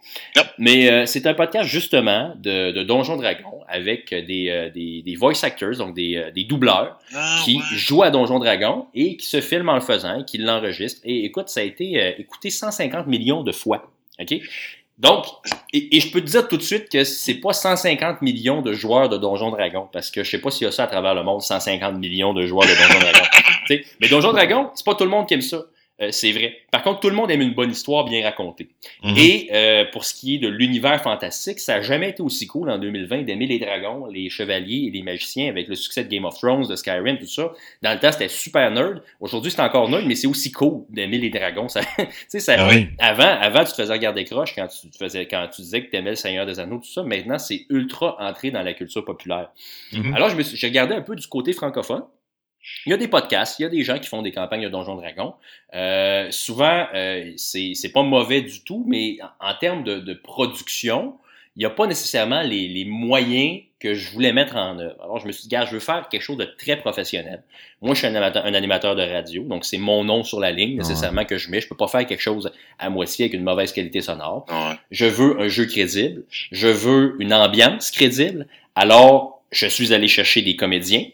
Mais euh, c'est un podcast, justement, de, de Donjon Dragon avec des, euh, des, des, voice actors, donc des, des doubleurs, ah, qui jouent à Donjon Dragon et qui se filment en le faisant, qui l'enregistrent. Et écoute, ça a été écouté 150 millions de fois. OK? Donc, et, je peux te dire tout de suite que c'est pas 150 millions de joueurs de Donjon Dragon, parce que je sais pas s'il y a ça à travers le monde, 150 millions de joueurs de Donjon Dragon. (laughs) mais Donjon Dragon, c'est pas tout le monde qui aime ça. Euh, c'est vrai. Par contre, tout le monde aime une bonne histoire bien racontée. Mhm. Et euh, pour ce qui est de l'univers fantastique, ça n'a jamais été aussi cool en 2020 d'aimer les dragons, les chevaliers et les magiciens avec le succès de Game of Thrones, de Skyrim, tout ça. Dans le temps, c'était super nerd. Aujourd'hui, c'est encore nerd, mais c'est aussi cool d'aimer les dragons. (laughs) Ça, ça, ah avant, avant, tu te faisais regarder croche quand tu, faisais, quand tu disais que tu aimais le Seigneur des Anneaux, tout ça. Maintenant, c'est ultra entré dans la culture populaire. Mhm. Alors, j'ai regardé un peu du côté francophone. Il y a des podcasts, il y a des gens qui font des campagnes de Donjons Dragons. Euh, souvent, euh, c'est pas mauvais du tout, mais en, termes de, production, il n'y a pas nécessairement les, moyens que je voulais mettre en œuvre. Alors, je me suis dit, gars, je veux faire quelque chose de très professionnel. Moi, je suis un animateur, de radio, donc c'est mon nom sur la ligne nécessairement que je mets. Je peux pas faire quelque chose à moitié avec une mauvaise qualité sonore. Je veux un jeu crédible. Je veux une ambiance crédible. Alors, je suis allé chercher des comédiens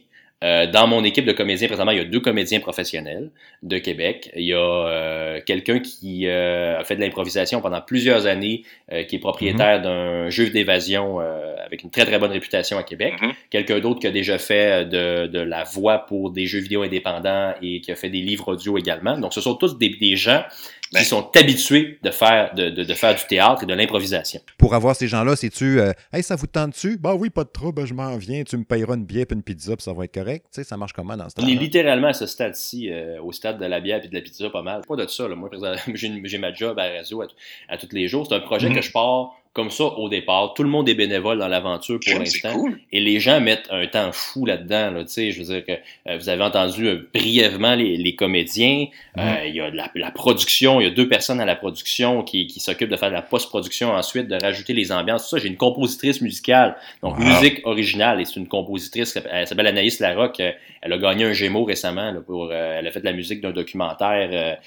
euh, dans mon équipe de comédiens, présentement, il y a deux comédiens professionnels de Québec. Il y a euh, quelqu'un qui euh, a fait de l'improvisation pendant plusieurs années, qui est propriétaire mhm. d'un jeu d'évasion avec une très très bonne réputation à Québec. Mhm. Quelqu'un d'autre qui a déjà fait de, de, la voix pour des jeux vidéo indépendants et qui a fait des livres audio également. Donc, ce sont tous des, des gens qui ben. sont habitués de faire, de, de, faire du théâtre et de l'improvisation. Pour avoir ces gens-là, c'est-tu euh, Hey, ça vous tente-tu? Bah oui, pas de trouble, je m'en viens, tu me payeras une bière et une pizza, puis ça va être correct. Tu sais, ça marche comment dans ce temps On est littéralement à ce stade-ci, euh, au stade de la bière et de la pizza, pas mal. Pas de ça, là. Moi, (laughs) j'ai ma job à la radio à, tous les jours. C'est un projet mm-hmm. que je pars comme ça au départ. Tout le monde est bénévole dans l'aventure pour l'instant. Et les gens mettent un temps fou là-dedans. Là, je veux dire que euh, vous avez entendu euh, brièvement les, les comédiens. Euh, il y a la, la, production, il y a deux personnes à la production qui, qui s'occupent de faire de la post-production ensuite, de rajouter les ambiances. Tout ça, j'ai une compositrice musicale, donc musique originale. Et c'est une compositrice, elle s'appelle Anaïs Larocque. Elle a gagné un Gémeaux récemment. Là, pour, elle a fait de la musique d'un documentaire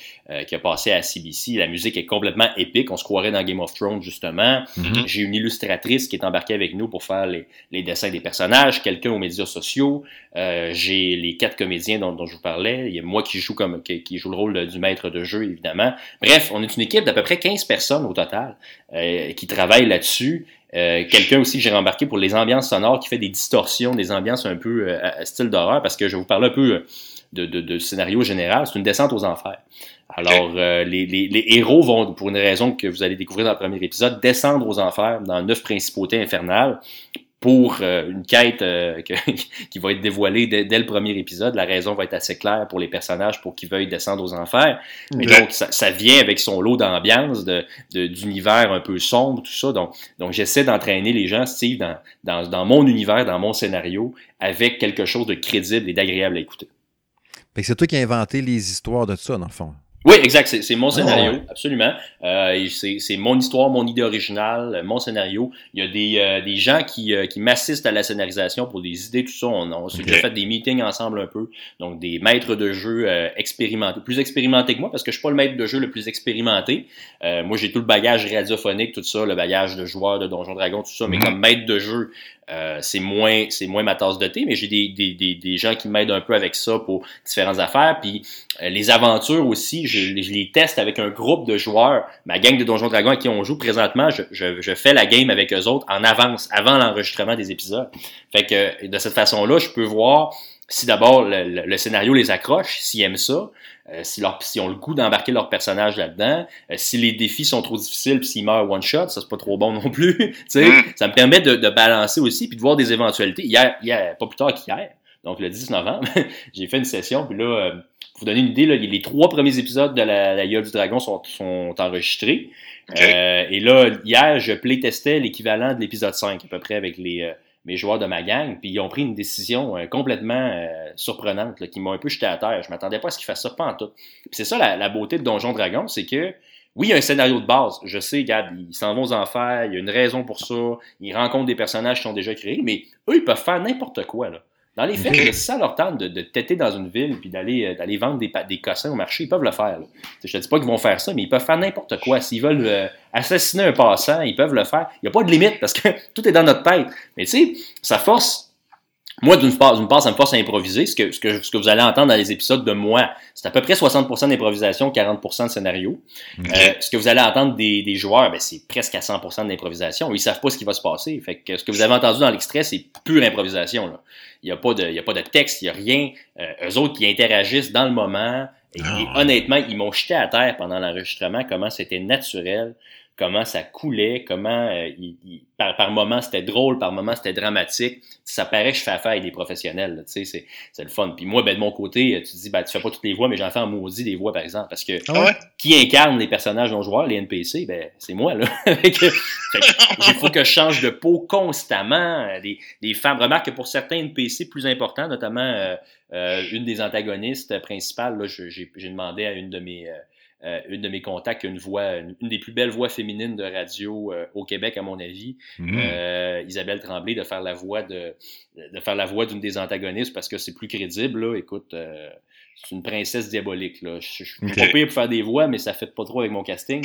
qui a passé à CBC. La musique est complètement épique. On se croirait dans Game of Thrones, justement. Mhm. J'ai une illustratrice qui est embarquée avec nous pour faire les, dessins des personnages, quelqu'un aux médias sociaux. Euh, j'ai les quatre comédiens dont, je vous parlais. Il y a moi qui joue comme qui, joue le rôle du maître de jeu, évidemment. Bref, on est une équipe d'à peu près 15 personnes au total euh, qui travaillent là-dessus. Euh, quelqu'un aussi que j'ai embarqué pour les ambiances sonores qui fait des distorsions, des ambiances un peu euh, style d'horreur, parce que je vous parler un peu de, de scénario général. C'est une descente aux enfers. Alors, euh, les, les, les, héros vont, pour une raison que vous allez découvrir dans le premier épisode, descendre aux enfers dans neuf principautés infernales pour euh, une quête euh, (laughs) qui va être dévoilée dès, le premier épisode. La raison va être assez claire pour les personnages pour qu'ils veuillent descendre aux enfers. Mais donc, ça, ça, vient avec son lot d'ambiance, d'univers de, un peu sombre, tout ça. Donc, donc j'essaie d'entraîner les gens, Steve, dans, dans, dans mon univers, dans mon scénario, avec quelque chose de crédible et d'agréable à écouter. C'est toi qui as inventé les histoires de ça, dans le fond. Oui, exact. C'est mon scénario, absolument. Euh, c'est mon histoire, mon idée originale, mon scénario. Il y a des, euh, des gens qui, euh, qui m'assistent à la scénarisation pour des idées, tout ça. On, on s'est déjà fait des meetings ensemble un peu. Donc, des maîtres de jeu euh, expérimentés, plus expérimentés que moi, parce que je suis pas le maître de jeu le plus expérimenté. moi, j'ai tout le bagage radiophonique, tout ça, le bagage de joueur de Donjon Dragon, tout ça. Mais mhm. comme maître de jeu, euh, c'est moins c'est moins ma tasse de thé, mais j'ai des, des, des, gens qui m'aident un peu avec ça pour différentes affaires. Puis euh, les aventures aussi, je, je, les teste avec un groupe de joueurs. Ma gang de Donjons Dragons à qui on joue présentement, je, je, je fais la game avec eux autres en avance, avant l'enregistrement des épisodes. Fait que de cette façon-là, je peux voir si d'abord le, le, scénario les accroche, s'ils aiment ça, euh, si, leur, si ont le goût d'embarquer leur personnage là-dedans, euh, si les défis sont trop difficiles puis s'ils meurent one shot, ça c'est pas trop bon non plus. (laughs) sais, mm. Ça me permet de, de, balancer aussi puis de voir des éventualités. Hier, hier pas plus tard qu'hier, donc le 10 novembre, (laughs) j'ai fait une session, puis là, pour vous donner une idée, là, les trois premiers épisodes de La, la Gueule du Dragon sont, sont enregistrés. et là, hier, je playtestais l'équivalent de l'épisode 5, à peu près, avec les, mes joueurs de ma gang, puis ils ont pris une décision complètement surprenante, qui m'a un peu jeté à terre. Je m'attendais pas à ce qu'ils fassent ça, pas tout. c'est ça la, beauté de Donjon Dragon, c'est que oui, il y a un scénario de base. Je sais, Gab, ils s'en vont aux enfers, il y a une raison pour ça. Ils rencontrent des personnages qui sont déjà créés, mais eux, ils peuvent faire n'importe quoi. Là. Dans les faits, okay. ça leur tente de, de têter dans une ville puis d'aller euh, d'aller vendre des, des cossins au marché, ils peuvent le faire. Là. Je te dis pas qu'ils vont faire ça, mais ils peuvent faire n'importe quoi. S'ils veulent euh, assassiner un passant, ils peuvent le faire. Il n'y a pas de limite parce que (laughs) tout est dans notre tête. Mais tu sais, ça force moi, d'une part, part, ça me force à improviser. Ce que, ce, que, ce que vous allez entendre dans les épisodes de moi, c'est à peu près 60% d'improvisation, 40% de scénario. Okay. Euh, ce que vous allez entendre des, des joueurs, ben, c'est presque à 100% d'improvisation. Ils savent pas ce qui va se passer. Fait que ce que vous avez entendu dans l'extrait, c'est pure improvisation. Là. Il n'y a, pas de, il y a pas de texte, il n'y a rien. Euh, eux autres qui interagissent dans le moment. Et, et honnêtement, ils m'ont jeté à terre pendant l'enregistrement, comment c'était naturel comment ça coulait, comment euh, il, il, par, par moment c'était drôle, par moment c'était dramatique. Ça paraît que je fais affaire avec des professionnels, tu sais, c'est, c'est le fun. Puis moi, ben, de mon côté, tu dis, ben, tu fais pas toutes les voix, mais j'en fais en maudit des voix, par exemple, parce que ah ouais? qui incarne les personnages non joueurs, les NPC, ben, c'est moi, là. (laughs) (laughs) il faut que je change de peau constamment. Des, des femmes, remarque que pour certains NPC plus importants, notamment euh, euh, une des antagonistes principales, là, j'ai, j'ai demandé à une de mes... Euh, une de mes contacts, une voix, une, une, des plus belles voix féminines de radio euh, au Québec, à mon avis, mmh. euh, Isabelle Tremblay, de faire la voix de, de faire la voix d'une des antagonistes parce que c'est plus crédible. Là. Écoute, euh, c'est une princesse diabolique. Là. Je, suis okay. pas pire pour faire des voix, mais ça fait pas trop avec mon casting.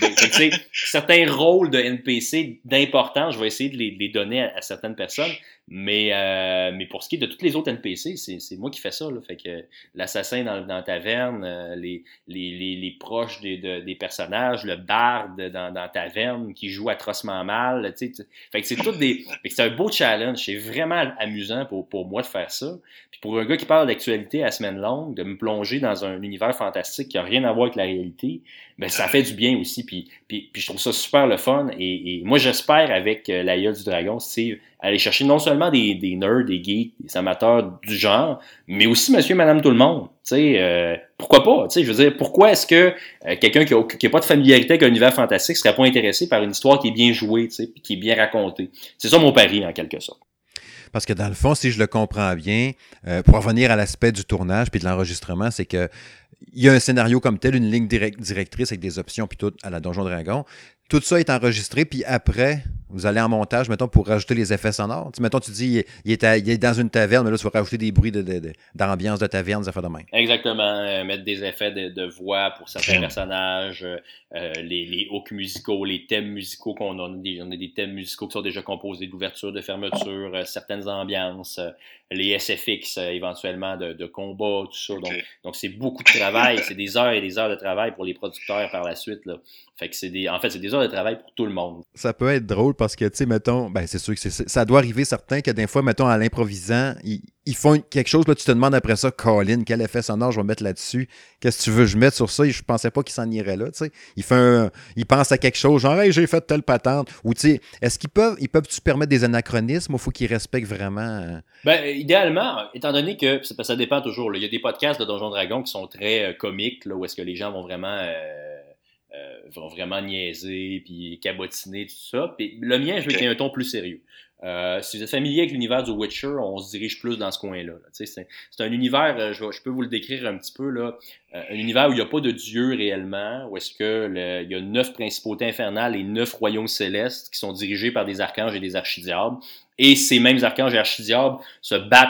Donc, tu sais, certains rôles de NPC d'importance, je vais essayer de les, de les donner à, à, certaines personnes. Mais, euh, mais pour ce qui est de toutes les autres NPC, c'est moi qui fais ça. Là. Fait que l'assassin dans, dans la taverne, euh, les, les, les, les, proches des, de, des personnages, le barde dans, dans taverne qui joue atrocement mal. Tu sais, fait que c'est tout des. (laughs) Fait que c'est un beau challenge. C'est vraiment amusant pour, pour moi de faire ça. Puis pour un gars qui parle d'actualité à semaine longue, de me plonger dans un univers fantastique qui a rien à voir avec la réalité, ben ça fait du bien aussi. Puis, puis, puis je trouve ça super le fun. Et, et moi, j'espère avec euh, la du dragon, c'est aller chercher non seulement des, des nerds, des geeks, des amateurs du genre, mais aussi monsieur, madame, tout le monde. Euh, pourquoi pas? Je veux dire, pourquoi est-ce que euh, quelqu'un qui n'a pas de familiarité avec un univers fantastique serait pas intéressé par une histoire qui est bien jouée, tu sais, qui est bien racontée? C'est ça mon pari, en quelque sorte. Parce que dans le fond, si je le comprends bien, euh, pour revenir à l'aspect du tournage puis de l'enregistrement, c'est que il y a un scénario comme tel, une ligne direct, directrice avec des options puis tout à la Donjon Dragon. Tout ça est enregistré, puis après, vous allez en montage, mettons, pour rajouter les effets sonores. Tu, mettons, tu dis, il est, à, il est, dans une taverne, mais là, tu vas rajouter des bruits d'ambiance de, de, de, taverne, des affaires de même. Exactement. Euh, mettre des effets de, de, voix pour certains personnages, euh, les, les hooks musicaux, les thèmes musicaux qu'on a. On a, des, on a des thèmes musicaux qui sont déjà composés d'ouverture, de fermeture, euh, certaines ambiances, euh, les SFX euh, éventuellement de, de, combat, tout ça. Donc, donc c'est beaucoup de travail. c'est des heures et des heures de travail pour les producteurs par la suite. Là. Fait que c'est des, en fait, c'est des heures de travail pour tout le monde. Ça peut être drôle parce que, tu sais, mettons, ben, c'est sûr que c'est, ça doit arriver certains que des fois, mettons, à l'improvisant, ils, ils, font quelque chose, là, tu te demandes après ça, Colin, quel effet sonore je vais mettre là-dessus? Qu'est-ce que tu veux que je mette sur ça? Je pensais pas qu'il s'en irait là, tu sais. Il fait un, il pense à quelque chose, genre, hey, j'ai fait telle patente. Ou, tu sais, est-ce qu'ils peuvent, ils peuvent-tu permettre des anachronismes ou faut qu'ils respectent vraiment? Euh... Ben, idéalement, étant donné que ça, ça dépend toujours, il y a des podcasts de Donjon Dragon qui sont très euh, comiques, là, où est-ce que les gens vont vraiment, euh, euh, vont vraiment niaiser, puis cabotiner, tout ça. Puis le mien, je veux qu'il y ait un ton plus sérieux. Euh, si vous êtes familier avec l'univers du Witcher, on se dirige plus dans ce coin-là. C'est un univers, euh, je, peux vous le décrire un petit peu, là, euh, un univers où il n'y a pas de dieu réellement, où est-ce que il y a neuf principautés infernales et neuf royaumes célestes qui sont dirigés par des archanges et des archidiables. Et ces mêmes archanges et archidiables se battent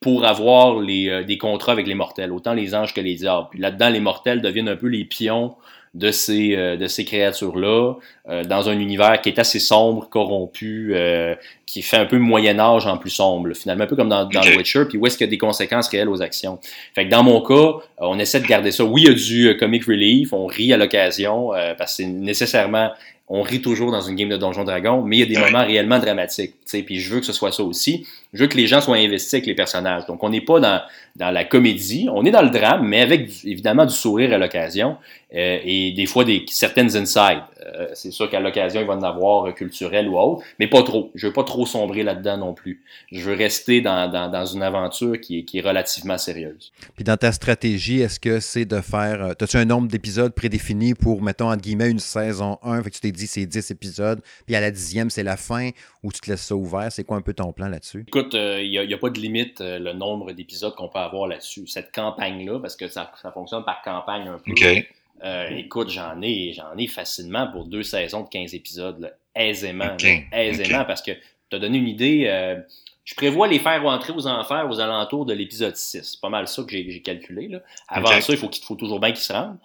pour avoir les, des contrats avec les mortels, autant les anges que les diables. Puis là-dedans, les mortels deviennent un peu les pions de ces, euh, de ces créatures-là, euh, dans un univers qui est assez sombre, corrompu, euh, qui fait un peu Moyen-Âge en plus sombre, finalement, un peu comme dans, dans okay. The Witcher, puis où est-ce qu'il y a des conséquences réelles aux actions. Fait que dans mon cas, on essaie de garder ça. Oui, il y a du comic relief, on rit à l'occasion, parce que c'est nécessairement on rit toujours dans une game de Donjon Dragon, mais il y a des moments réellement dramatiques. Puis je veux que ce soit ça aussi. Je veux que les gens soient investis avec les personnages. Donc on n'est pas dans, dans la comédie, on est dans le drame, mais avec évidemment du sourire à l'occasion euh, et des fois des certaines insides. Euh, c'est sûr qu'à l'occasion, il va en avoir euh, culturel ou autre, mais pas trop. Je veux pas trop sombrer là-dedans non plus. Je veux rester dans, dans, dans une aventure qui est, qui est, relativement sérieuse. Puis dans ta stratégie, est-ce que c'est de faire... Euh, As-tu un nombre d'épisodes prédéfini pour, mettons, entre guillemets, une saison 1? Fait que tu t'es dit c'est 10 épisodes, puis à la dixième, c'est la fin, ou tu te laisses ça ouvert? C'est quoi un peu ton plan là-dessus? Écoute, il euh, n'y a, a, pas de limite euh, le nombre d'épisodes qu'on peut avoir là-dessus. Cette campagne-là, parce que ça, ça, fonctionne par campagne un peu. Okay. Euh, écoute, j'en ai, j'en ai facilement pour deux saisons de 15 épisodes, là, aisément. Okay. Là, aisément, okay. parce que tu as donné une idée. Euh, je prévois les faire rentrer aux enfers aux alentours de l'épisode 6. C'est pas mal ça que j'ai calculé. Là. Avant ça, il faut, qu'il faut toujours bien qu'ils se rendent.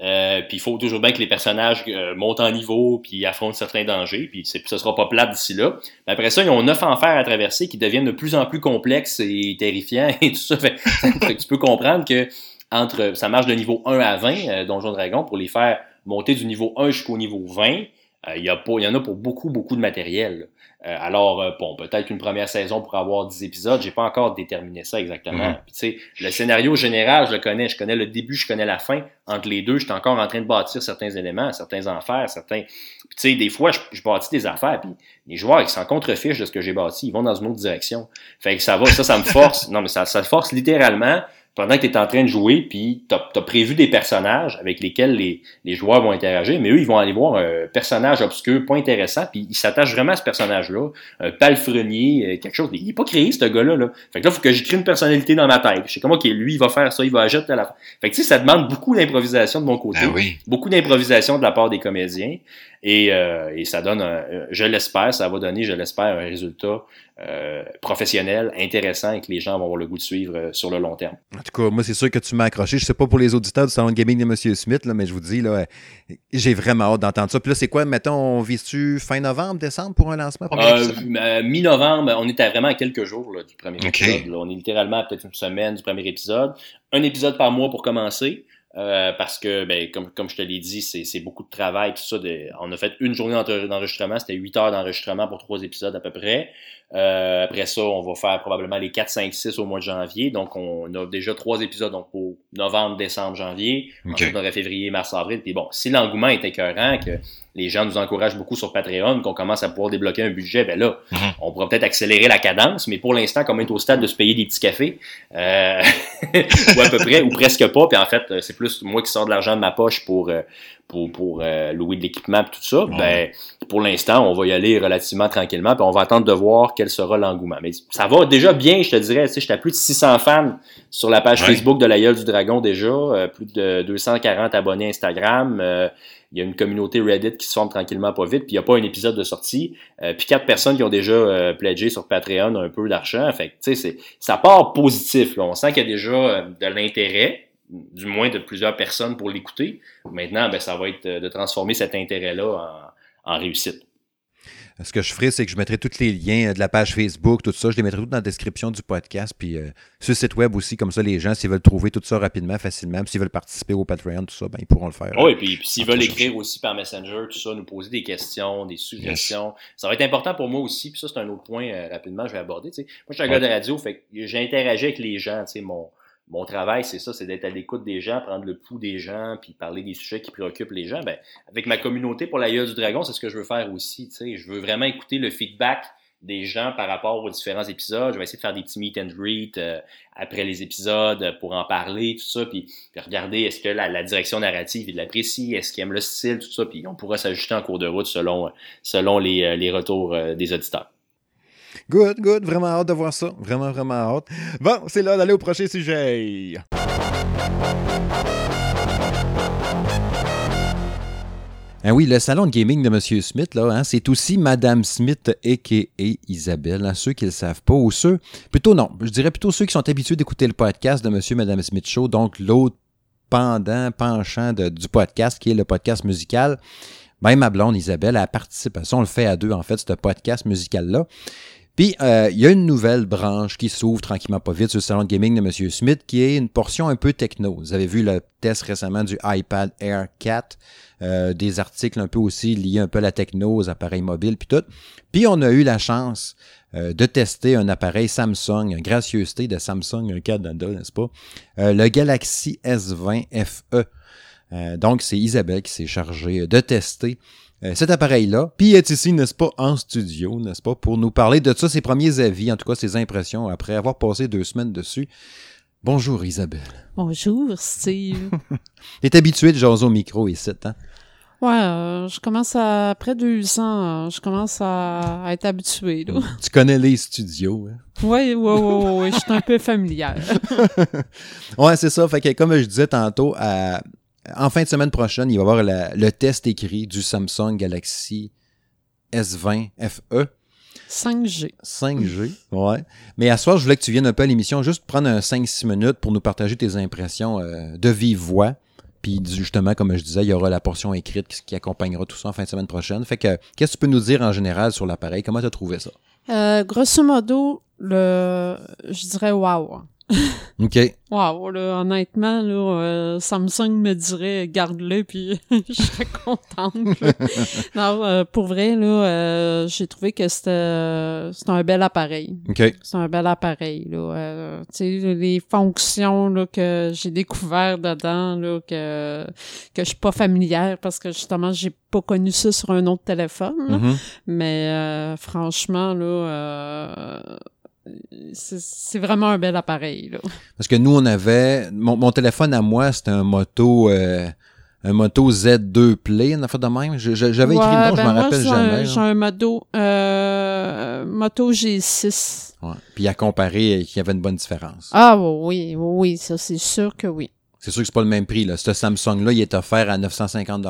Euh, puis il faut toujours bien que les personnages euh, montent en niveau puis affrontent certains dangers. Puis ce sera pas plate d'ici là. Mais après ça, ils ont neuf enfers à traverser qui deviennent de plus en plus complexes et terrifiants et tout ça. Fait, (laughs) fait tu peux comprendre que entre ça marche de niveau 1 à 20, euh, Donjon Dragon, pour les faire monter du niveau 1 jusqu'au niveau 20. Il euh, y, a pas, y en a pour beaucoup, beaucoup de matériel. Euh, alors, bon, peut-être qu'une première saison pour avoir 10 épisodes, j'ai pas encore déterminé ça exactement. Mm -hmm. Puis, le scénario général, je le connais. Je connais le début, je connais la fin. Entre les deux, je suis encore en train de bâtir certains éléments, certains enfers, certains. Tu sais, des fois, je, je, bâtis des affaires, puis les joueurs, ils s'en contrefichent de ce que j'ai bâti. Ils vont dans une autre direction. Fait que ça va, ça, ça me force. non, mais ça, ça force littéralement pendant que tu es en train de jouer, puis tu as, prévu des personnages avec lesquels les, les, joueurs vont interagir, mais eux, ils vont aller voir un personnage obscur, pas intéressant, puis ils s'attachent vraiment à ce personnage-là, un palefrenier, quelque chose. Il n'est pas créé, ce gars-là. Là. Fait que là, il faut que j'écris une personnalité dans ma tête. Je sais comment, OK, lui, il va faire ça, il va agir à la fin. Fait que tu sais, ça demande beaucoup d'improvisation de mon côté, ben oui. beaucoup d'improvisation de la part des comédiens, et, euh, et ça donne, un, je l'espère, ça va donner, je l'espère, un résultat euh, professionnel, intéressant et que les gens vont avoir le goût de suivre euh, sur le long terme. En tout cas, moi, c'est sûr que tu m'as accroché. Je sais pas pour les auditeurs du salon de gaming de M. Smith, là, mais je vous dis, là, j'ai vraiment hâte d'entendre ça. Puis là, c'est quoi, mettons, on vise-tu fin novembre, décembre pour un lancement? Euh, Mi-novembre, on est à vraiment à quelques jours là, du premier okay. épisode. Là. On est littéralement à peut-être une semaine du premier épisode. Un épisode par mois pour commencer. Euh, parce que, ben, comme, comme je te l'ai dit, c'est beaucoup de travail, tout ça. De, on a fait une journée d'enregistrement, c'était 8 heures d'enregistrement pour trois épisodes à peu près. Euh, après ça, on va faire probablement les 4, 5, 6 au mois de janvier. Donc, on a déjà trois épisodes donc pour novembre, décembre, janvier. Okay. Ensuite, on aurait février, mars, avril. Puis bon, si l'engouement est écœurant, que les gens nous encouragent beaucoup sur Patreon, qu'on commence à pouvoir débloquer un budget, ben là, mm -hmm. on pourra peut-être accélérer la cadence, mais pour l'instant, comme on est au stade de se payer des petits cafés, euh, (laughs) ou à peu près, ou presque pas, puis en fait, c'est plus moi qui sors de l'argent de ma poche pour, pour, pour euh, louer de l'équipement et tout ça, mm -hmm. ben, pour l'instant, on va y aller relativement tranquillement, puis on va attendre de voir quel sera l'engouement. Mais ça va déjà bien, je te dirais, tu sais, j'étais à plus de 600 fans sur la page ouais. Facebook de la gueule du dragon déjà, euh, plus de 240 abonnés Instagram, euh, il y a une communauté Reddit qui se forme tranquillement pas vite, puis il n'y a pas un épisode de sortie, euh, puis quatre personnes qui ont déjà euh, pledgé sur Patreon un peu d'argent. Fait tu sais, ça part positif. Là. On sent qu'il y a déjà euh, de l'intérêt, du moins de plusieurs personnes pour l'écouter. Maintenant, ben, ça va être de transformer cet intérêt-là en réussite ce que je ferai, c'est que je mettrai tous les liens de la page Facebook, tout ça, je les mettrai tout dans la description du podcast, puis euh, sur le site web aussi, comme ça, les gens, s'ils veulent trouver tout ça rapidement, facilement, s'ils veulent participer au Patreon, tout ça, ben, ils pourront le faire. Oui, puis, puis s'ils veulent écrire aussi par Messenger, tout ça, nous poser des questions, des suggestions, yes. ça va être important pour moi aussi, puis ça, c'est un autre point, euh, rapidement, je vais aborder. Moi, je suis un ouais. gars de radio, fait que j'ai interagi avec les gens, tu sais, mon mon travail, c'est ça, c'est d'être à l'écoute des gens, prendre le pouls des gens, puis parler des sujets qui préoccupent les gens. Ben, avec ma communauté pour la du dragon, c'est ce que je veux faire aussi. Je veux vraiment écouter le feedback des gens par rapport aux différents épisodes. Je vais essayer de faire des petits meet and greet euh, après les épisodes pour en parler, tout ça, puis, regarder est-ce que la, la, direction narrative, il l'apprécie, est-ce qu'il aime le style, tout ça, puis on pourra s'ajuster en cours de route selon, selon les, euh, les retours euh, des auditeurs. Good, good. Vraiment hâte de voir ça. Vraiment, vraiment hâte. Bon, c'est l'heure d'aller au prochain sujet. Ah oui, le salon de gaming de M. Smith, là, hein, c'est aussi Madame Smith a.k.a. Isabelle. Hein, ceux qui ne le savent pas, ou ceux... Plutôt non, je dirais plutôt ceux qui sont habitués d'écouter le podcast de M. et Madame Smith Show, donc l'autre pendant, penchant du podcast, qui est le podcast musical. Même ma blonde Isabelle, elle participe à ça. On le fait à deux, en fait, ce podcast musical-là. Puis, euh, il y a une nouvelle branche qui s'ouvre tranquillement pas vite sur le salon de gaming de M. Smith, qui est une portion un peu techno. Vous avez vu le test récemment du iPad Air 4, euh, des articles un peu aussi liés un peu à la techno, aux appareils mobiles, puis tout. Puis, on a eu la chance euh, de tester un appareil Samsung, une gracieuseté de Samsung, un Canada, n'est-ce pas? Le Galaxy S20 FE. Donc, c'est Isabelle qui s'est chargée de tester euh, cet appareil-là. Puis est ici, n'est-ce pas, en studio, n'est-ce pas, pour nous parler de ça, ses premiers avis, en tout cas ses impressions, après avoir passé deux semaines dessus. Bonjour Isabelle. Bonjour Steve. (laughs) T'es habitué de jaser au micro ici, hein? Ouais, euh, je commence à, après deux ans, euh, je commence à, à être habitué, là. Tu connais les studios, hein? Ouais, ouais, ouais, ouais, ouais, je suis un peu familière. (laughs) Ouais, c'est ça. Fait que comme je disais tantôt, à- en fin de semaine prochaine, il va y avoir la- le test écrit du Samsung Galaxy S20 FE. 5G. 5G, ouais. Mais à ce soir, je voulais que tu viennes un peu à l'émission, juste prendre un 5-6 minutes pour nous partager tes impressions euh, de vive voix. Puis justement, comme je disais, il y aura la portion écrite qui, accompagnera tout ça en fin de semaine prochaine. Fait que, qu'est-ce que tu peux nous dire en général sur l'appareil? Comment tu as trouvé ça? Euh, grosso modo, le, je dirais wow. OK. Wow, là, honnêtement, là, euh, Samsung me dirait garde-le, puis (laughs) je serais contente. là. (laughs) non, euh, pour vrai, là, euh, j'ai trouvé que c'était c'était un bel appareil. OK. C'est un bel appareil, là. Euh, tu sais, les fonctions là, que j'ai découvert dedans, là, que, que je suis pas familière parce que justement, j'ai pas connu ça sur un autre téléphone. là. Mhm. Mais euh, franchement, là, euh, c'est vraiment un bel appareil, là. Parce que nous, on avait. Mon, mon téléphone à moi, c'était un moto. euh, un moto Z2 Play, on a fait de même. Je- je- J'avais écrit Ouais, le nom, je ben m'en moi, rappelle jamais. J'ai un moto, euh, moto G6. Ouais. Puis à comparer, il y avait une bonne différence. Ah oui, oui, oui, ça c'est sûr que oui. C'est sûr que c'est pas le même prix. Là. Ce Samsung-là, il est offert à 950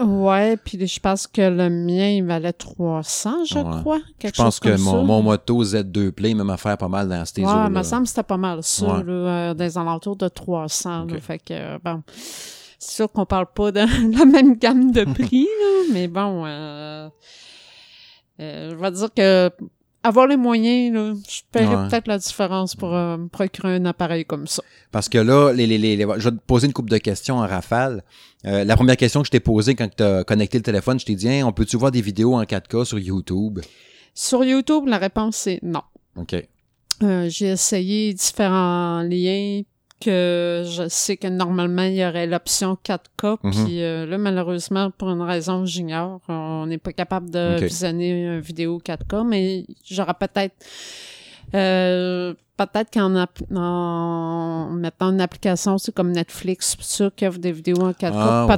Ouais, puis je pense que le mien, il valait 300, je Ouais. crois. Je Quelque pense chose que comme mon, ça. mon moto Z2 Play, même affaire pas mal dans ces Ouais, eaux-là. il me semble que c'était pas mal ça, Ouais. là, euh, des alentours de 300. là. Fait que, euh, bon, c'est sûr qu'on parle pas de (laughs) la même gamme de (laughs) prix, là, mais bon, euh, euh, je vais dire que avoir les moyens, là, je paierais Ouais. peut-être la différence pour euh, me procurer un appareil comme ça. Parce que là, les, les, les, les- je vais te poser une couple de questions en rafale. Euh, la première question que je t'ai posée quand tu as connecté le téléphone, je t'ai dit, Hein, on peut-tu voir des vidéos en 4K sur YouTube? Sur YouTube, la réponse c'est non. OK. Euh, j'ai essayé différents liens que je sais que normalement il y aurait l'option 4K Mhm. puis euh, là malheureusement pour une raison que j'ignore on n'est pas capable de visionner une vidéo 4K mais j'aurais peut-être euh, peut-être qu'en en mettant une application c'est comme Netflix tout ça qui offre des vidéos en 4K Ah, ouais.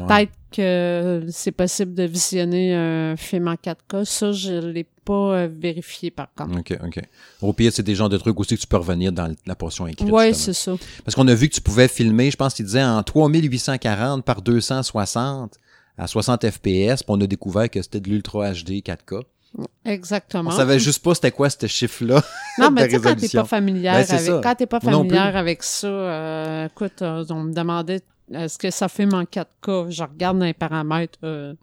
Que c'est possible de visionner un film en 4K ça je l'ai pas euh, vérifié par contre OK, OK. Au pire, c'est des genres de trucs aussi que tu peux revenir dans la portion écrite. Justement. c'est ça. Parce qu'on a vu que tu pouvais filmer, je pense qu'il disait en 3840 par 260 à 60 FPS, puis on a découvert que c'était de l'Ultra HD 4K. Exactement. On savait juste pas c'était quoi ce chiffre-là. Non, (laughs) mais tu sais, quand t'es pas familière Ben, avec, ça. quand t'es pas familière avec ça, euh, écoute, euh, on me demandait est-ce que ça filme en 4K? Je regarde dans les paramètres, euh,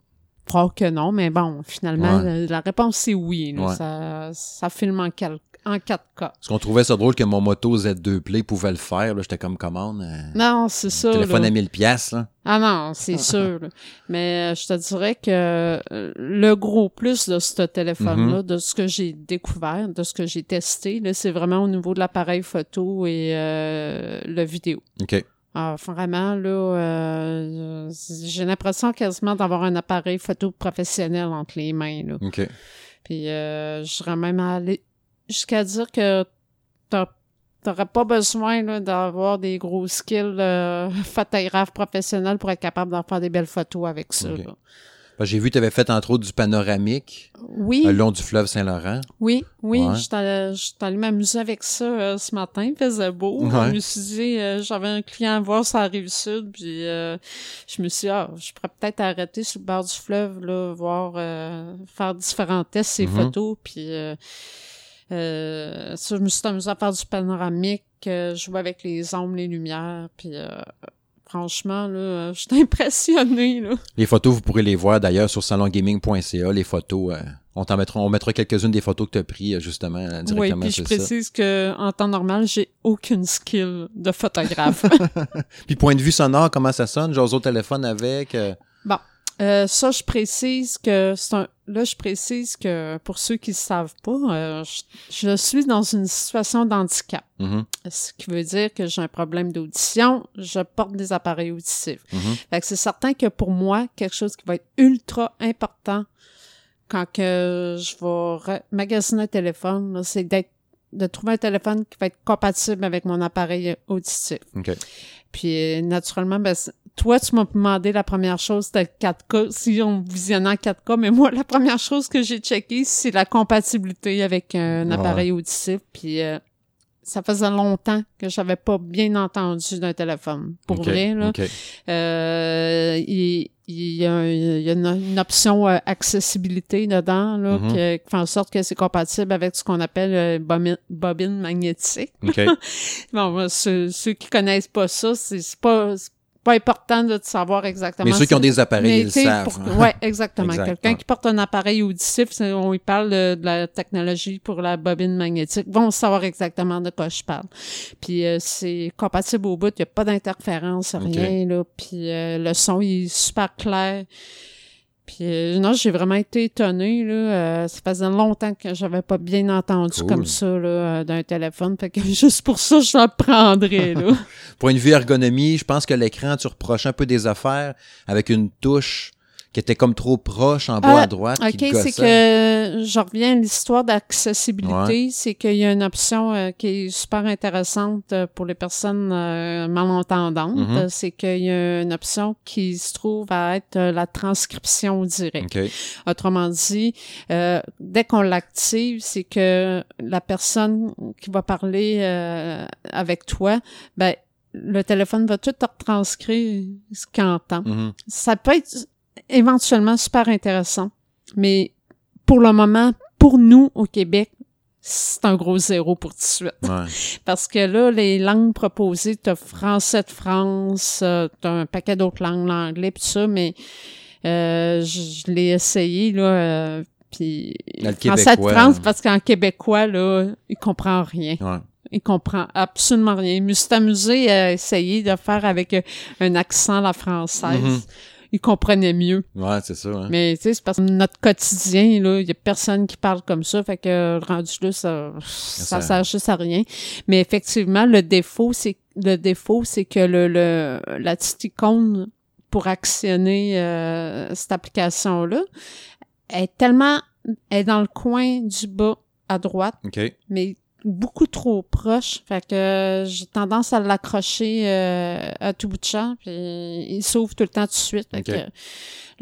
fort que non, mais bon, finalement, Ouais. la, la réponse c'est oui. là. Ouais. Ça, ça filme en, cal- en 4K. Parce qu'on trouvait ça drôle que mon moto Z2 Play pouvait le faire. J'étais comme commande. euh, Non, c'est ça. téléphone là. à 1000 pièces. Ah non, c'est (laughs) sûr. là. Mais euh, je te dirais que euh, le gros plus de ce téléphone-là, Mhm. de ce que j'ai découvert, de ce que j'ai testé, c'est vraiment au niveau de l'appareil photo et euh, le vidéo. OK. Ah, vraiment, là, euh, j'ai l'impression quasiment d'avoir un appareil photo professionnel entre les mains. Là. OK. Puis euh, je serais même allé jusqu'à dire que t'aurais pas besoin là, d'avoir des gros skills euh, (laughs) photographe professionnel pour être capable d'en faire des belles photos avec ça. Là. J'ai vu que tu avais fait entre autres du panoramique Oui, le long du fleuve Saint-Laurent. oui, oui. Ouais. J'étais allée- j'étais allée m'amuser avec ça euh, ce matin. Il faisait beau. Ouais. Je me suis dit, euh, j'avais un client à voir sur la rive sud, puis euh, je me suis dit, ah, je pourrais peut-être arrêter sur le bord du fleuve, là, voir, euh, faire différents tests, ces Mhm. photos, puis euh, euh, ça, je me suis amusée à faire du panoramique, euh, jouer avec les ombres, les lumières, puis euh, franchement, là, euh, j'étais impressionnée, là. Les photos, vous pourrez les voir d'ailleurs sur salongaming.ca, les photos euh, On t'en mettra, on mettra quelques-unes des photos que tu as prises, justement, euh, Oui, directement. puis je c'est ça. précise que en temps normal, j'ai aucune skill de photographe. (laughs) Puis point de vue sonore, comment ça sonne? J'ose au téléphone avec. euh, Euh, ça, je précise que c'est un. Là, je précise que pour ceux qui ne savent pas, euh, je, je suis dans une situation d'handicap. mhm, Ce qui veut dire que j'ai un problème d'audition, je porte des appareils auditifs. mhm. Fait que c'est certain que pour moi, quelque chose qui va être ultra important quand que je vais magasiner un téléphone, c'est d'être de trouver un téléphone qui va être compatible avec mon appareil auditif. OK. Puis euh, naturellement, ben, toi, tu m'as demandé la première chose, c'était le 4K, si on visionnait en 4K, mais moi, la première chose que j'ai checké, c'est la compatibilité avec un Ouais. appareil auditif. Puis euh, ça faisait longtemps que j'avais pas bien entendu d'un téléphone. Pour OK, vrai, là. OK. Euh, il, il y a, un- il y a une, une option euh, accessibilité dedans là, Mhm. qui, qui fait en sorte que c'est compatible avec ce qu'on appelle euh, bobine, bobine magnétique. OK. (laughs) Bon, ceux, ceux qui connaissent pas ça, c'est pas, pas important de savoir exactement. Mais ceux qui ont des appareils, mais, ils le savent. pour- ouais, exactement. Exact, Quelqu'un ouais. qui porte un appareil auditif, on y parle de, de la technologie pour la bobine magnétique, vont savoir exactement de quoi je parle. Puis euh, c'est compatible au bout, il n'y a pas d'interférence, rien, là. Puis euh, le son, il est super clair. Puis euh, non, j'ai vraiment été étonnée, là. Euh, ça faisait longtemps que j'avais pas bien entendu Cool. comme ça, là, euh, d'un téléphone. Fait que (laughs) juste pour ça, je le prendrais, là. (laughs) Point de vue ergonomie, je pense que l'écran, tu reproches un peu des affaires avec une touche qui était comme trop proche en bas Ah, à droite. OK, c'est que je reviens à l'histoire d'accessibilité, c'est qu'il y a une option euh, qui est super intéressante euh, pour les personnes euh, malentendantes, Mhm. Euh, c'est qu'il y a une option qui se trouve à être euh, la transcription directe. OK. Autrement dit, euh, dès qu'on l'active, c'est que la personne qui va parler euh, avec toi, ben le téléphone va tout retranscrire ce qu'il entend Mhm. ça peut être éventuellement super intéressant, mais pour le moment, pour nous au Québec, c'est un gros zéro pour tout de suite. Ouais. (laughs) Parce que là, les langues proposées, t'as français de France, euh, t'as un paquet d'autres langues, l'anglais, pis tout ça, mais euh, je, je l'ai essayé, là, euh, puis français de. France, parce qu'en québécois, là, il comprend rien. Ouais. Il comprend absolument rien. Je me suis amusée à essayer de faire avec un accent la française. Mhm. Il comprenait mieux. Ouais, c'est ça. hein. Mais tu sais, c'est parce que notre quotidien, là, il y a personne qui parle comme ça. Fait que rendu là, ça, ça Ça- sert juste à rien. Mais effectivement, le défaut, c'est le défaut, c'est que le, le la petite icône pour actionner euh, cette application-là est tellement est dans le coin du bas à droite OK. mais beaucoup trop proche. Fait que j'ai tendance à l'accrocher euh, à tout bout de champ, puis il s'ouvre tout le temps tout de suite. Fait Ok. que,